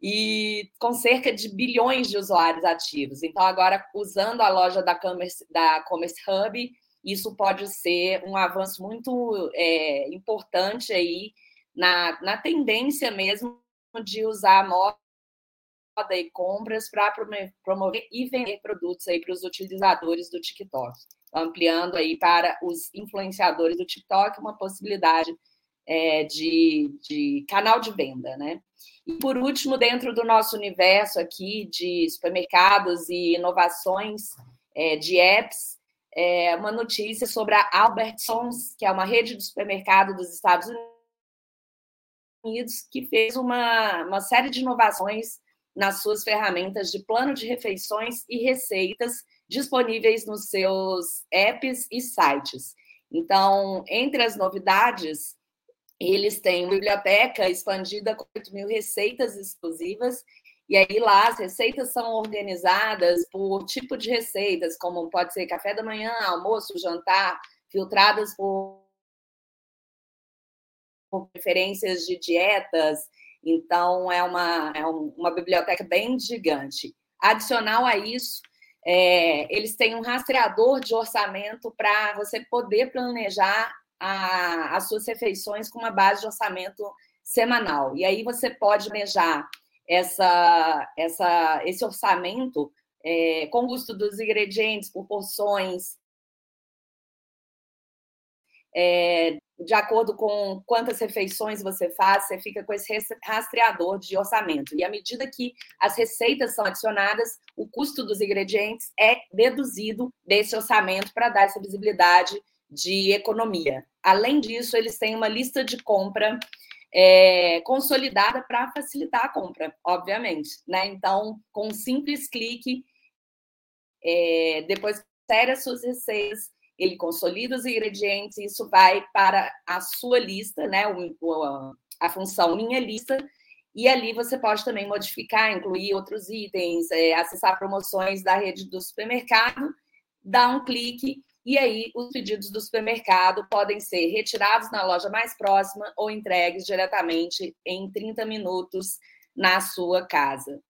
E com cerca de bilhões de usuários ativos. Então, agora, usando a loja da Commerce, da Commerce Hub, isso pode ser um avanço muito é, importante aí na, na tendência mesmo de usar moda e compras para promover e vender produtos aí para os utilizadores do TikTok, ampliando aí para os influenciadores do TikTok uma possibilidade é, de, de canal de venda, né? E por último, dentro do nosso universo aqui de supermercados e inovações é, de apps, é uma notícia sobre a Albertsons, que é uma rede de supermercado dos Estados Unidos, que fez uma, uma série de inovações nas suas ferramentas de plano de refeições e receitas disponíveis nos seus apps e sites. Então, entre as novidades, eles têm uma biblioteca expandida com 8 mil receitas exclusivas, e aí lá as receitas são organizadas por tipo de receitas, como pode ser café da manhã, almoço, jantar, filtradas por, por preferências de dietas, então, é uma, é uma biblioteca bem gigante. Adicional a isso, é, eles têm um rastreador de orçamento para você poder planejar a, as suas refeições com uma base de orçamento semanal. E aí você pode planejar essa, essa, esse orçamento é, com custo dos ingredientes, por porções, é, de acordo com quantas refeições você faz, você fica com esse rastreador de orçamento. E à medida que as receitas são adicionadas, o custo dos ingredientes é deduzido desse orçamento para dar essa visibilidade de economia. Além disso, eles têm uma lista de compra é, consolidada para facilitar a compra, obviamente. Né? Então, com um simples clique, é, depois insere as suas receitas, ele consolida os ingredientes, isso vai para a sua lista, né? O, a função minha lista, e ali você pode também modificar, incluir outros itens, é, acessar promoções da rede do supermercado, dar um clique, e aí os pedidos do supermercado podem ser retirados na loja mais próxima ou entregues diretamente em 30 minutos na sua casa.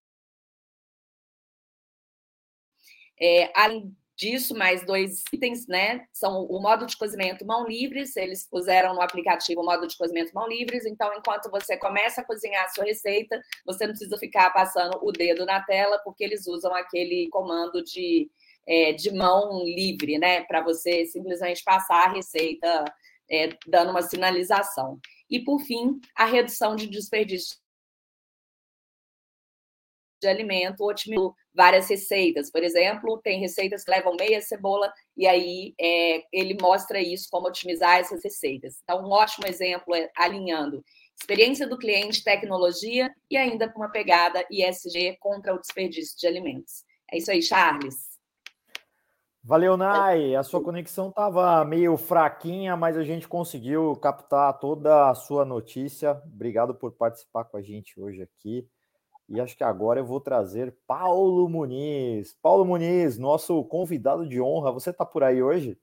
É, além disso, mais dois itens, né? São o modo de cozimento mão livres, eles puseram no aplicativo o modo de cozimento mão livres, então enquanto você começa a cozinhar a sua receita, você não precisa ficar passando o dedo na tela, porque eles usam aquele comando de, é, de mão livre, né? Para você simplesmente passar a receita é, dando uma sinalização. E, por fim, a redução de desperdício de alimento otimizou várias receitas. Por exemplo, tem receitas que levam meia cebola e aí é, ele mostra isso, como otimizar essas receitas. Então, um ótimo exemplo é alinhando experiência do cliente, tecnologia e ainda com uma pegada ISG contra o desperdício de alimentos. É isso aí, Charles. Valeu, Nai. A sua conexão estava meio fraquinha, mas a gente conseguiu captar toda a sua notícia. Obrigado por participar com a gente hoje aqui. E acho que agora eu vou trazer Paulo Muniz. Paulo Muniz, nosso convidado de honra. Você está por aí hoje?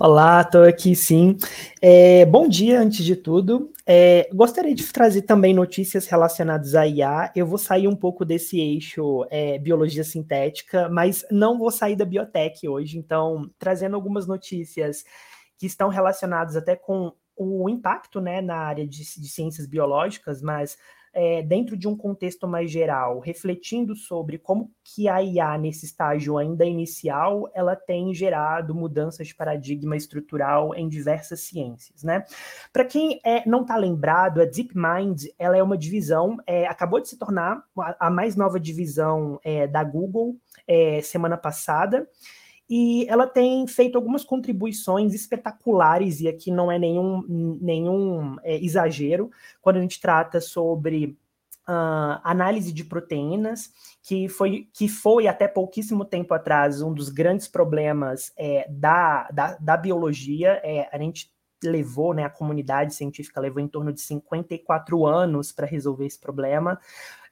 Olá, estou aqui sim. É, bom dia, antes de tudo. É, gostaria de trazer também notícias relacionadas à IA. Eu vou sair um pouco desse eixo é, biologia sintética, mas não vou sair da biotech hoje. Então, trazendo algumas notícias que estão relacionadas até com o impacto né, na área de, de ciências biológicas, mas é, dentro de um contexto mais geral, refletindo sobre como que a IA nesse estágio ainda inicial, ela tem gerado mudanças de paradigma estrutural em diversas ciências, né? Para quem é, não está lembrado, a DeepMind, ela é uma divisão, é, acabou de se tornar a, a mais nova divisão é, da Google é, semana passada, e ela tem feito algumas contribuições espetaculares, e aqui não é nenhum, nenhum é, exagero, quando a gente trata sobre Uh, análise de proteínas, que foi, que foi até pouquíssimo tempo atrás um dos grandes problemas é, da, da, da, biologia. É, a gente levou, né, a comunidade científica levou em torno de 54 anos para resolver esse problema,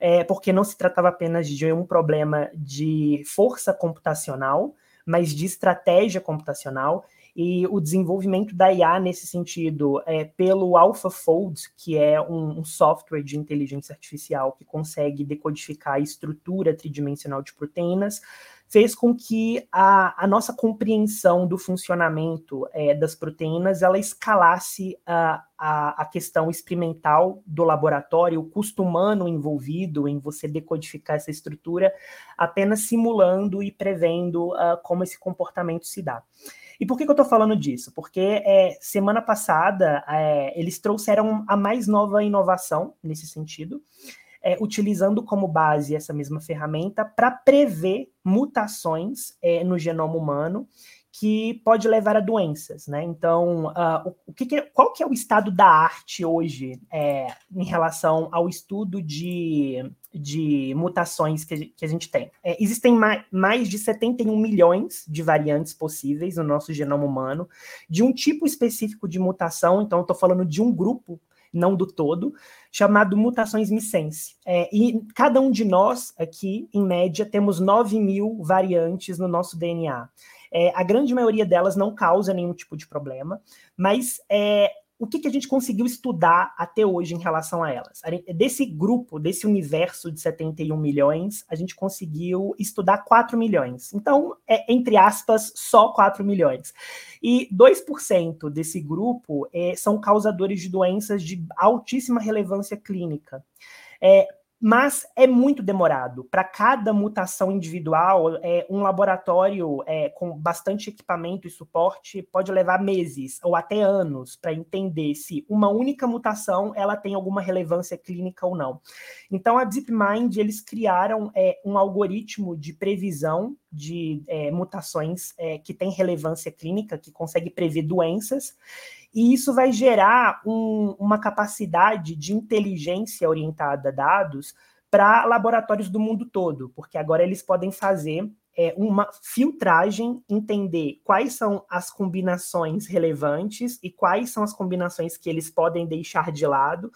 é, porque não se tratava apenas de um problema de força computacional, mas de estratégia computacional e o desenvolvimento da IA nesse sentido é pelo AlphaFold, que é um, um, software de inteligência artificial que consegue decodificar a estrutura tridimensional de proteínas, fez com que a, a nossa compreensão do funcionamento é, das proteínas ela escalasse a, a, a, questão experimental do laboratório, o custo humano envolvido em você decodificar essa estrutura, apenas simulando e prevendo uh, como esse comportamento se dá. E por que, que eu estou falando disso? Porque é, semana passada é, eles trouxeram a mais nova inovação nesse sentido, é, utilizando como base essa mesma ferramenta para prever mutações é, no genoma humano que pode levar a doenças, né? Então, uh, o, que, que é, qual que é o estado da arte hoje é, em relação ao estudo de, de mutações que, que a gente tem? É, existem mais, mais de 71 milhões de variantes possíveis no nosso genoma humano, de um tipo específico de mutação, então estou falando de um grupo não do todo, chamado mutações missense. É, e cada um de nós aqui, em média, temos 9 mil variantes no nosso DNA. É, a grande maioria delas não causa nenhum tipo de problema, mas é, o que, que, a gente conseguiu estudar até hoje em relação a elas? Desse grupo, desse universo de 71 milhões, a gente conseguiu estudar 4 milhões. Então, é, entre aspas, só 4 milhões. E 2% desse grupo é, são causadores de doenças de altíssima relevância clínica. É, mas é muito demorado. Para cada mutação individual, é, um laboratório é, com bastante equipamento e suporte pode levar meses ou até anos para entender se uma única mutação ela tem alguma relevância clínica ou não. Então, a DeepMind eles criaram é, um algoritmo de previsão de é, mutações é, que tem relevância clínica, que consegue prever doenças e isso vai gerar um, uma capacidade de inteligência orientada a dados para laboratórios do mundo todo, porque agora eles podem fazer é, uma filtragem, entender quais são as combinações relevantes e quais são as combinações que eles podem deixar de lado,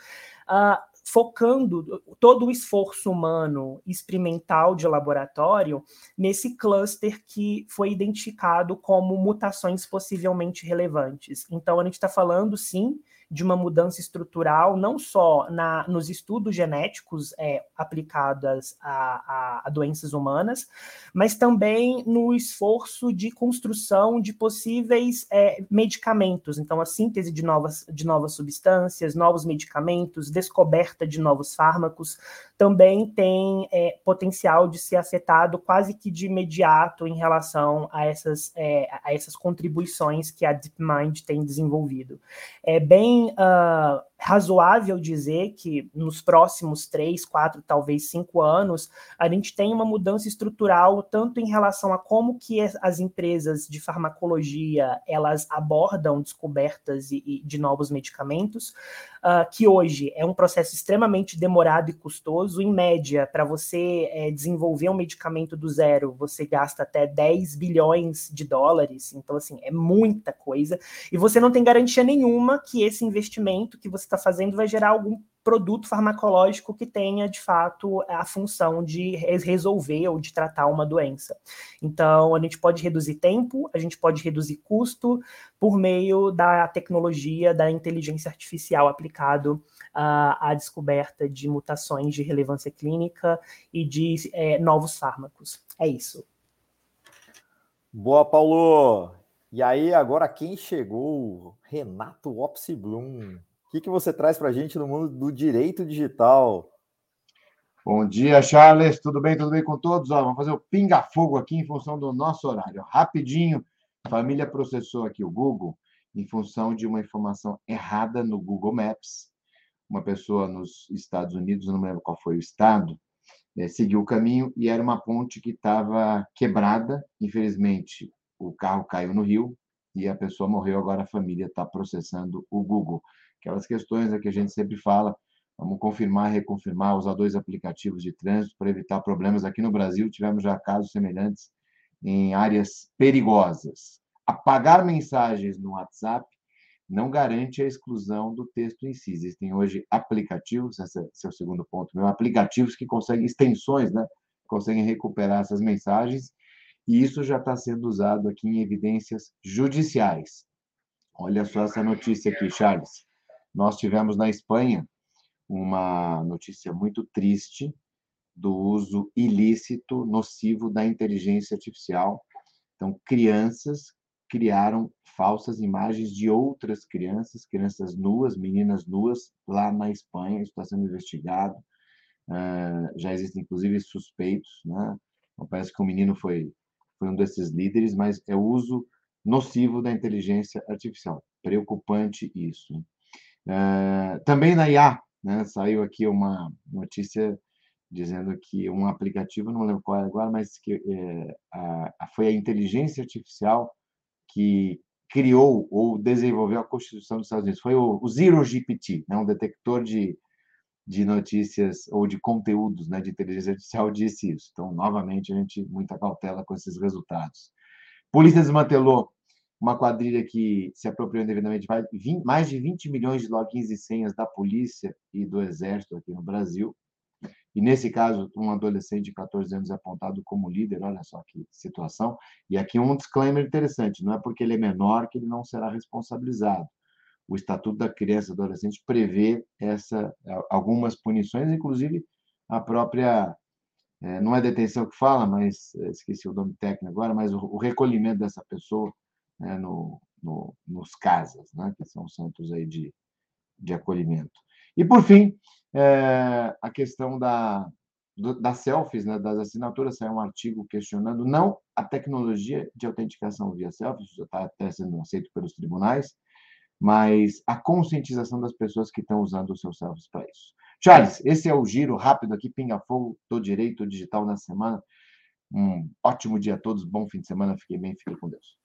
uh, focando todo o esforço humano experimental de laboratório nesse cluster que foi identificado como mutações possivelmente relevantes. Então, a gente está falando, sim, de uma mudança estrutural, não só na, nos estudos genéticos é, aplicados a, a, a, doenças humanas, mas também no esforço de construção de possíveis é, medicamentos. Então, a síntese de novas, de novas substâncias, novos medicamentos, descoberta de novos fármacos, também tem é, potencial de ser afetado quase que de imediato em relação a essas, é, a essas contribuições que a DeepMind tem desenvolvido. É bem uh, razoável dizer que nos próximos três, quatro, talvez cinco anos, a gente tem uma mudança estrutural tanto em relação a como que as empresas de farmacologia elas abordam descobertas e, e de novos medicamentos, uh, que hoje é um processo extremamente demorado e custoso. Em média, para você é, desenvolver um medicamento do zero, você gasta até 10 bilhões de dólares. Então, assim, é muita coisa. E você não tem garantia nenhuma que esse investimento que você está fazendo vai gerar algum produto farmacológico que tenha, de fato, a função de resolver ou de tratar uma doença. Então, a gente pode reduzir tempo, a gente pode reduzir custo por meio da tecnologia da inteligência artificial aplicado à, à descoberta de mutações de relevância clínica e de é, novos fármacos. É isso. Boa, Paulo! E aí, agora quem chegou? Renato Opsiblum. O que, que você traz para a gente no mundo do direito digital? Bom dia, Charles. Tudo bem? Tudo bem com todos? Ó, vamos fazer o pinga-fogo aqui em função do nosso horário. Rapidinho, família processou aqui o Google em função de uma informação errada no Google Maps. Uma pessoa nos Estados Unidos, não lembro qual foi o estado, é, seguiu o caminho e era uma ponte que estava quebrada. Infelizmente, o carro caiu no rio e a pessoa morreu. Agora a família está processando o Google aquelas questões que a gente sempre fala, vamos confirmar, reconfirmar, usar dois aplicativos de trânsito para evitar problemas. Aqui no Brasil tivemos já casos semelhantes em áreas perigosas. Apagar mensagens no WhatsApp não garante a exclusão do texto em si. Existem hoje aplicativos, esse é o segundo ponto meu, aplicativos que conseguem extensões, né? Conseguem recuperar essas mensagens, e isso já está sendo usado aqui em evidências judiciais. Olha só essa notícia aqui, Charles. Nós tivemos na Espanha uma notícia muito triste do uso ilícito, nocivo da inteligência artificial. Então, crianças criaram falsas imagens de outras crianças, crianças nuas, meninas nuas, lá na Espanha. Isso está sendo investigado. Uh, já existem, inclusive, suspeitos. Né? Parece que o menino foi, foi um desses líderes, mas é o uso nocivo da inteligência artificial. Preocupante isso. Uh, também na IA, né, saiu aqui uma notícia dizendo que um aplicativo, não lembro qual é agora, mas que é, a, foi a inteligência artificial que criou ou desenvolveu a Constituição dos Estados Unidos. Foi o, o Zero GPT, né, um detector de, de notícias ou de conteúdos né, de inteligência artificial, disse isso. Então, novamente, a gente muita cautela com esses resultados. Polícia desmantelou uma quadrilha que se apropriou indevidamente mais de 20 milhões de logins e senhas da polícia e do exército aqui no Brasil. E nesse caso, um adolescente de 14 anos é apontado como líder, olha só que situação. E aqui um disclaimer interessante: não é porque ele é menor que ele não será responsabilizado. O Estatuto da Criança e Adolescente prevê essa, algumas punições, inclusive a própria. É, não é detenção que fala, mas esqueci o nome técnico agora, mas o, o recolhimento dessa pessoa né, no, no, nos casas, né, que são centros aí de, de acolhimento. E, por fim, é, a questão da, do, das selfies, né, das assinaturas, saiu um artigo questionando não a tecnologia de autenticação via selfies, já está até sendo aceito pelos tribunais, mas a conscientização das pessoas que estão usando os seus selfies para isso. Charles, esse é o giro rápido aqui, pinga-fogo do direito digital na semana. Um ótimo dia a todos, bom fim de semana, fiquem bem, fiquem com Deus.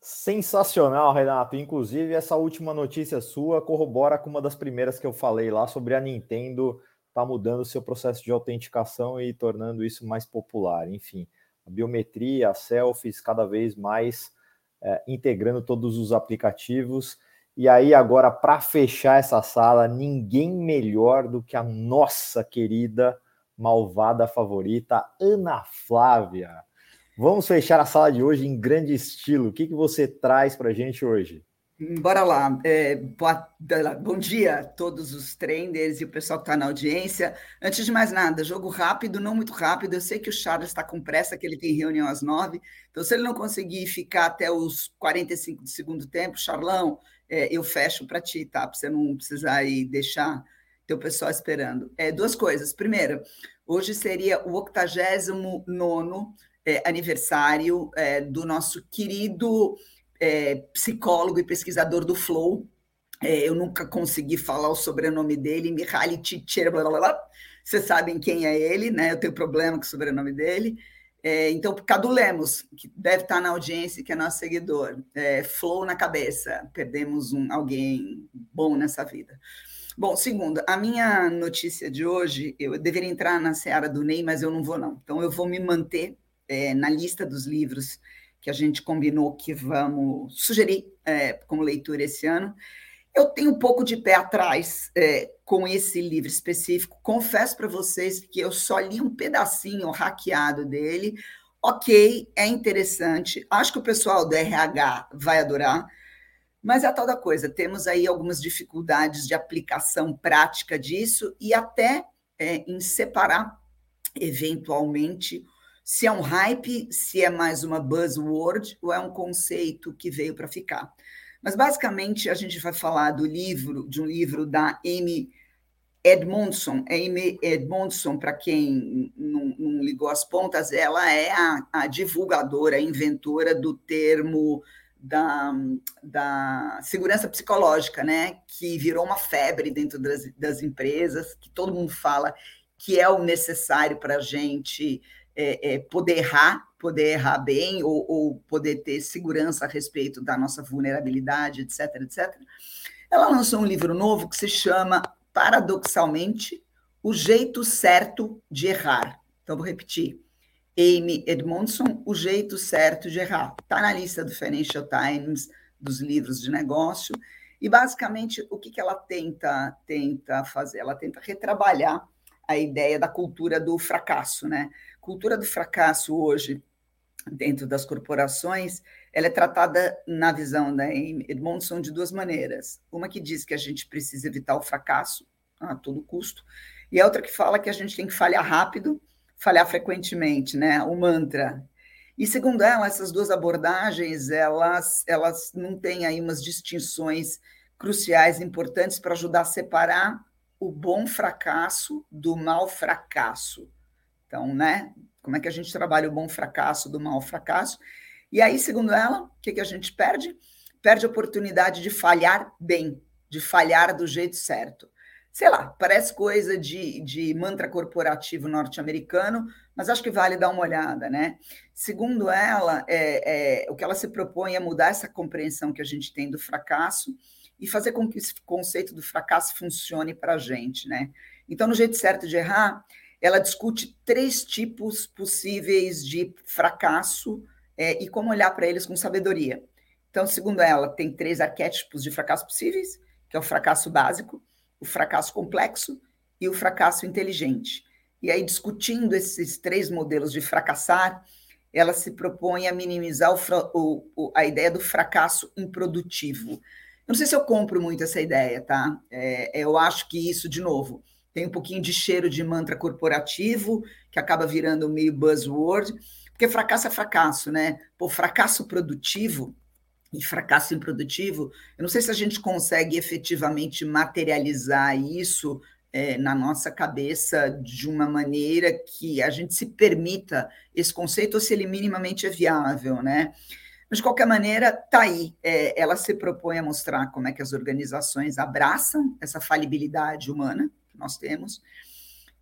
Sensacional, Renato. Inclusive, essa última notícia sua corrobora com uma das primeiras que eu falei lá sobre a Nintendo tá mudando o seu processo de autenticação e tornando isso mais popular. Enfim, a biometria, selfies, cada vez mais é, integrando todos os aplicativos. E aí, agora, para fechar essa sala, ninguém melhor do que a nossa querida malvada favorita, Ana Flávia. Vamos fechar a sala de hoje em grande estilo. O que, que você traz para a gente hoje? Bora lá. É, boa, bom dia a todos os trenders e o pessoal que está na audiência. Antes de mais nada, jogo rápido, não muito rápido. Eu sei que o Charles está com pressa, que ele tem reunião às nove. Então, se ele não conseguir ficar até os 45 do segundo tempo, Charlão, é, eu fecho para ti, tá? Para você não precisar aí deixar teu pessoal esperando. É, duas coisas. Primeira, hoje seria o 89 é, aniversário é, do nosso querido é, psicólogo e pesquisador do Flow, É, eu nunca consegui falar o sobrenome dele, Mihaly Csikszentmihalyi, vocês sabem quem é ele, né? Eu tenho problema com o sobrenome dele. É, então, Cadu Lemos, que deve estar na audiência, que é nosso seguidor. É, flow na cabeça, perdemos um, alguém bom nessa vida. Bom, segundo, a minha notícia de hoje, eu deveria entrar na seara do Ney, mas eu não vou não. Então, eu vou me manter é, na lista dos livros que a gente combinou que vamos sugerir é, como leitura esse ano. Eu tenho um pouco de pé atrás é, com esse livro específico. Confesso para vocês que eu só li um pedacinho hackeado dele. Ok, é interessante. Acho que o pessoal do RH vai adorar. Mas é a tal da coisa, temos aí algumas dificuldades de aplicação prática disso e até é, em separar, eventualmente, se é um hype, se é mais uma buzzword ou é um conceito que veio para ficar. Mas basicamente a gente vai falar do livro, de um livro da Amy Edmondson. Amy Edmondson, para quem não, não, ligou as pontas, ela é a, a, divulgadora, a inventora do termo da, da segurança psicológica, né? Que virou uma febre dentro das, das empresas, que todo mundo fala que é o necessário para a gente é, é, poder errar, poder errar bem, ou, ou, poder ter segurança a respeito da nossa vulnerabilidade, etc, etc. Ela lançou um livro novo que se chama, paradoxalmente, O Jeito Certo de Errar. Então, vou repetir. Amy Edmondson, O Jeito Certo de Errar. Está na lista do Financial Times, dos livros de negócio. E, basicamente, o que, que ela tenta, tenta fazer? Ela tenta retrabalhar a ideia da cultura do fracasso, né? Cultura do fracasso hoje dentro das corporações, ela é tratada na visão da Edmondson de duas maneiras. Uma que diz que a gente precisa evitar o fracasso a todo custo, e a outra que fala que a gente tem que falhar rápido, falhar frequentemente, né? O mantra. E segundo ela, essas duas abordagens, elas elas não têm aí umas distinções cruciais importantes para ajudar a separar o bom fracasso do mau fracasso. Então, né? Como é que a gente trabalha o bom fracasso do mau fracasso? E aí, segundo ela, o que, que a gente perde? Perde a oportunidade de falhar bem, de falhar do jeito certo. Sei lá, parece coisa de, de mantra corporativo norte-americano, mas acho que vale dar uma olhada, né? Segundo ela, é, é, o que ela se propõe é mudar essa compreensão que a gente tem do fracasso e fazer com que esse conceito do fracasso funcione para a gente, né? Então, no jeito certo de errar, ela discute três tipos possíveis de fracasso é, e como olhar para eles com sabedoria. Então, segundo ela, tem três arquétipos de fracasso possíveis, que é o fracasso básico, o fracasso complexo e o fracasso inteligente. E aí, discutindo esses três modelos de fracassar, ela se propõe a minimizar o, o, a ideia do fracasso improdutivo. Eu não sei se eu compro muito essa ideia, tá? É, eu acho que isso, de novo, tem um pouquinho de cheiro de mantra corporativo, que acaba virando meio buzzword, porque fracasso é fracasso, né? Pô, fracasso produtivo e fracasso improdutivo, eu não sei se a gente consegue efetivamente materializar isso é, na nossa cabeça de uma maneira que a gente se permita esse conceito ou se ele minimamente é viável, né? Mas, de qualquer maneira, tá aí. É, ela se propõe a mostrar como é que as organizações abraçam essa falibilidade humana, nós temos,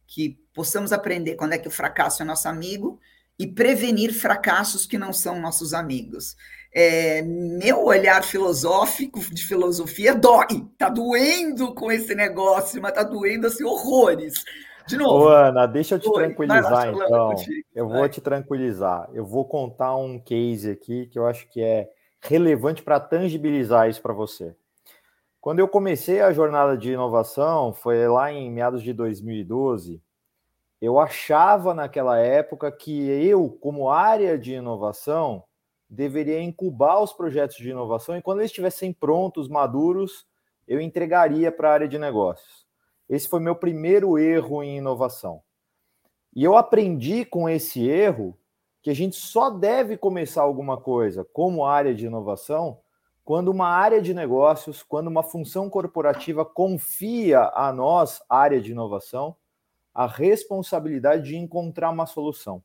que possamos aprender quando é que o fracasso é nosso amigo e prevenir fracassos que não são nossos amigos. É, meu olhar filosófico de filosofia dói, tá doendo com esse negócio, mas tá doendo assim horrores. De novo. Ô, Ana, deixa eu te tranquilizar lá, então. eu vou te tranquilizar. Eu vou contar um case aqui que eu acho que é relevante para tangibilizar isso para você. Quando eu comecei a jornada de inovação, foi lá em meados de 2012, eu achava naquela época que eu, como área de inovação, deveria incubar os projetos de inovação e quando eles estivessem prontos, maduros, eu entregaria para a área de negócios. Esse foi meu primeiro erro em inovação. E eu aprendi com esse erro que a gente só deve começar alguma coisa como área de inovação quando uma área de negócios, quando uma função corporativa confia a nós, área de inovação, a responsabilidade de encontrar uma solução.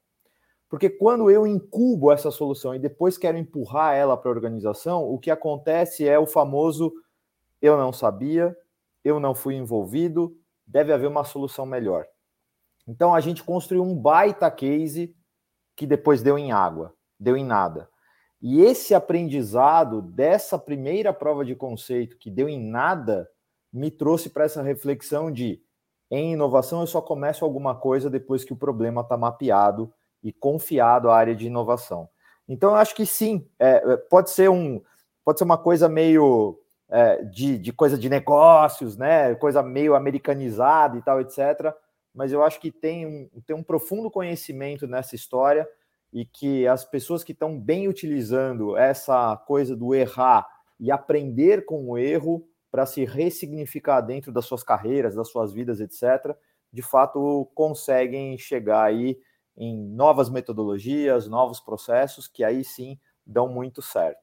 Porque quando eu incubo essa solução e depois quero empurrar ela para a organização, o que acontece é o famoso eu não sabia, eu não fui envolvido, deve haver uma solução melhor. Então a gente construiu um baita case que depois deu em água, deu em nada. E esse aprendizado dessa primeira prova de conceito que deu em nada me trouxe para essa reflexão de em inovação eu só começo alguma coisa depois que o problema está mapeado e confiado à área de inovação. Então eu acho que sim, é, é, pode ser um pode ser uma coisa meio é, de, de coisa de negócios, né? Coisa meio americanizada e tal, etc mas eu acho que tem um, tem um profundo conhecimento nessa história e que as pessoas que estão bem utilizando essa coisa do errar e aprender com o erro para se ressignificar dentro das suas carreiras, das suas vidas, etc., de fato conseguem chegar aí em novas metodologias, novos processos que aí sim dão muito certo.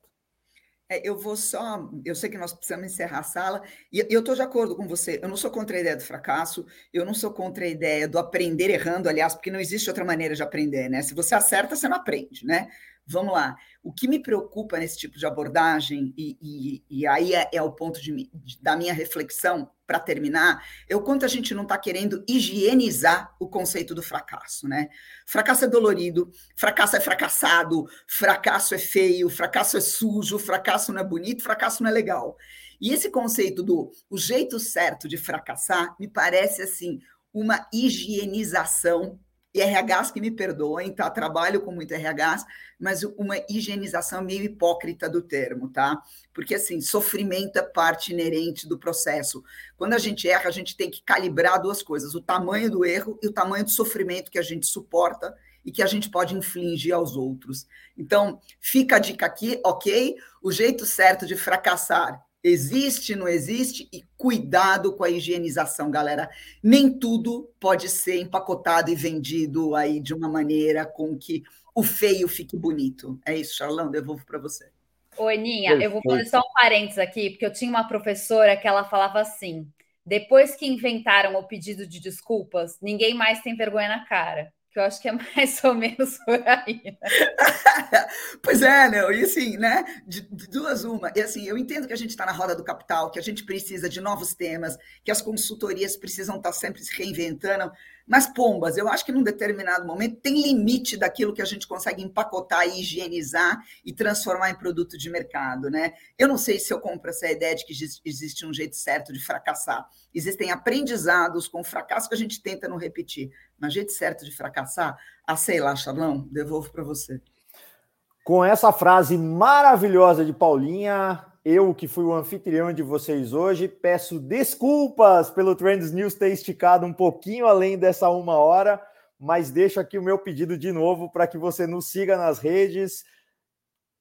É, eu vou só. Eu sei que nós precisamos encerrar a sala, e eu estou de acordo com você. Eu não sou contra a ideia do fracasso, eu não sou contra a ideia do aprender errando, aliás, porque não existe outra maneira de aprender, né? Se você acerta, você não aprende, né? Vamos lá. O que me preocupa nesse tipo de abordagem, e, e, e aí é, é, o ponto de, da minha reflexão, para terminar, é o quanto a gente não está querendo higienizar o conceito do fracasso, né? Fracasso é dolorido, fracasso é fracassado, fracasso é feio, fracasso é sujo, fracasso não é bonito, fracasso não é legal. E esse conceito do o jeito certo de fracassar me parece assim uma higienização e RHs que me perdoem, tá? Trabalho com muito RHs, mas uma higienização meio hipócrita do termo, tá? Porque, assim, sofrimento é parte inerente do processo. Quando a gente erra, a gente tem que calibrar duas coisas: o tamanho do erro e o tamanho do sofrimento que a gente suporta e que a gente pode infligir aos outros. Então, fica a dica aqui, ok? O jeito certo de fracassar Existe, não existe? E cuidado com a higienização, galera. Nem tudo pode ser empacotado e vendido aí de uma maneira com que o feio fique bonito. É isso, Charlão, devolvo para você. Oi, Ninha, eu vou fazer só um parênteses aqui, porque eu tinha uma professora que ela falava assim: depois que inventaram o pedido de desculpas, ninguém mais tem vergonha na cara que eu acho que é mais ou menos por aí. Né? pois é, né? E assim, né? De, de, duas uma. E assim, eu entendo que a gente está na roda do capital, que a gente precisa de novos temas, que as consultorias precisam estar tá sempre se reinventando, mas, pombas, eu acho que num determinado momento tem limite daquilo que a gente consegue empacotar e higienizar e transformar em produto de mercado, né? Eu não sei se eu compro essa ideia de que existe um jeito certo de fracassar. Existem aprendizados com fracasso que a gente tenta não repetir. Mas jeito certo de fracassar, ah, sei lá, Charlão, devolvo para você. Com essa frase maravilhosa de Paulinha, eu, que fui o anfitrião de vocês hoje, peço desculpas pelo Trends News ter esticado um pouquinho além dessa uma hora, mas deixo aqui o meu pedido de novo para que você nos siga nas redes,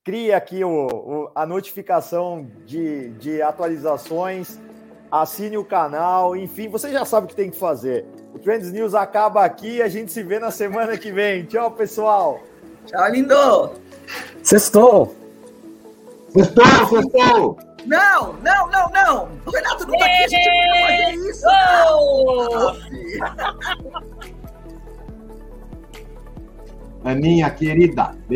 crie aqui o, o, a notificação de, de atualizações, assine o canal, enfim, você já sabe o que tem que fazer. O Trends News acaba aqui, a gente se vê na semana que vem. Tchau, pessoal! Tchau, lindo! Sextou! Sextou, sextou! Não, não, não, não! O Renato não tá aqui, a gente não fazer isso! Oh! Aninha, querida,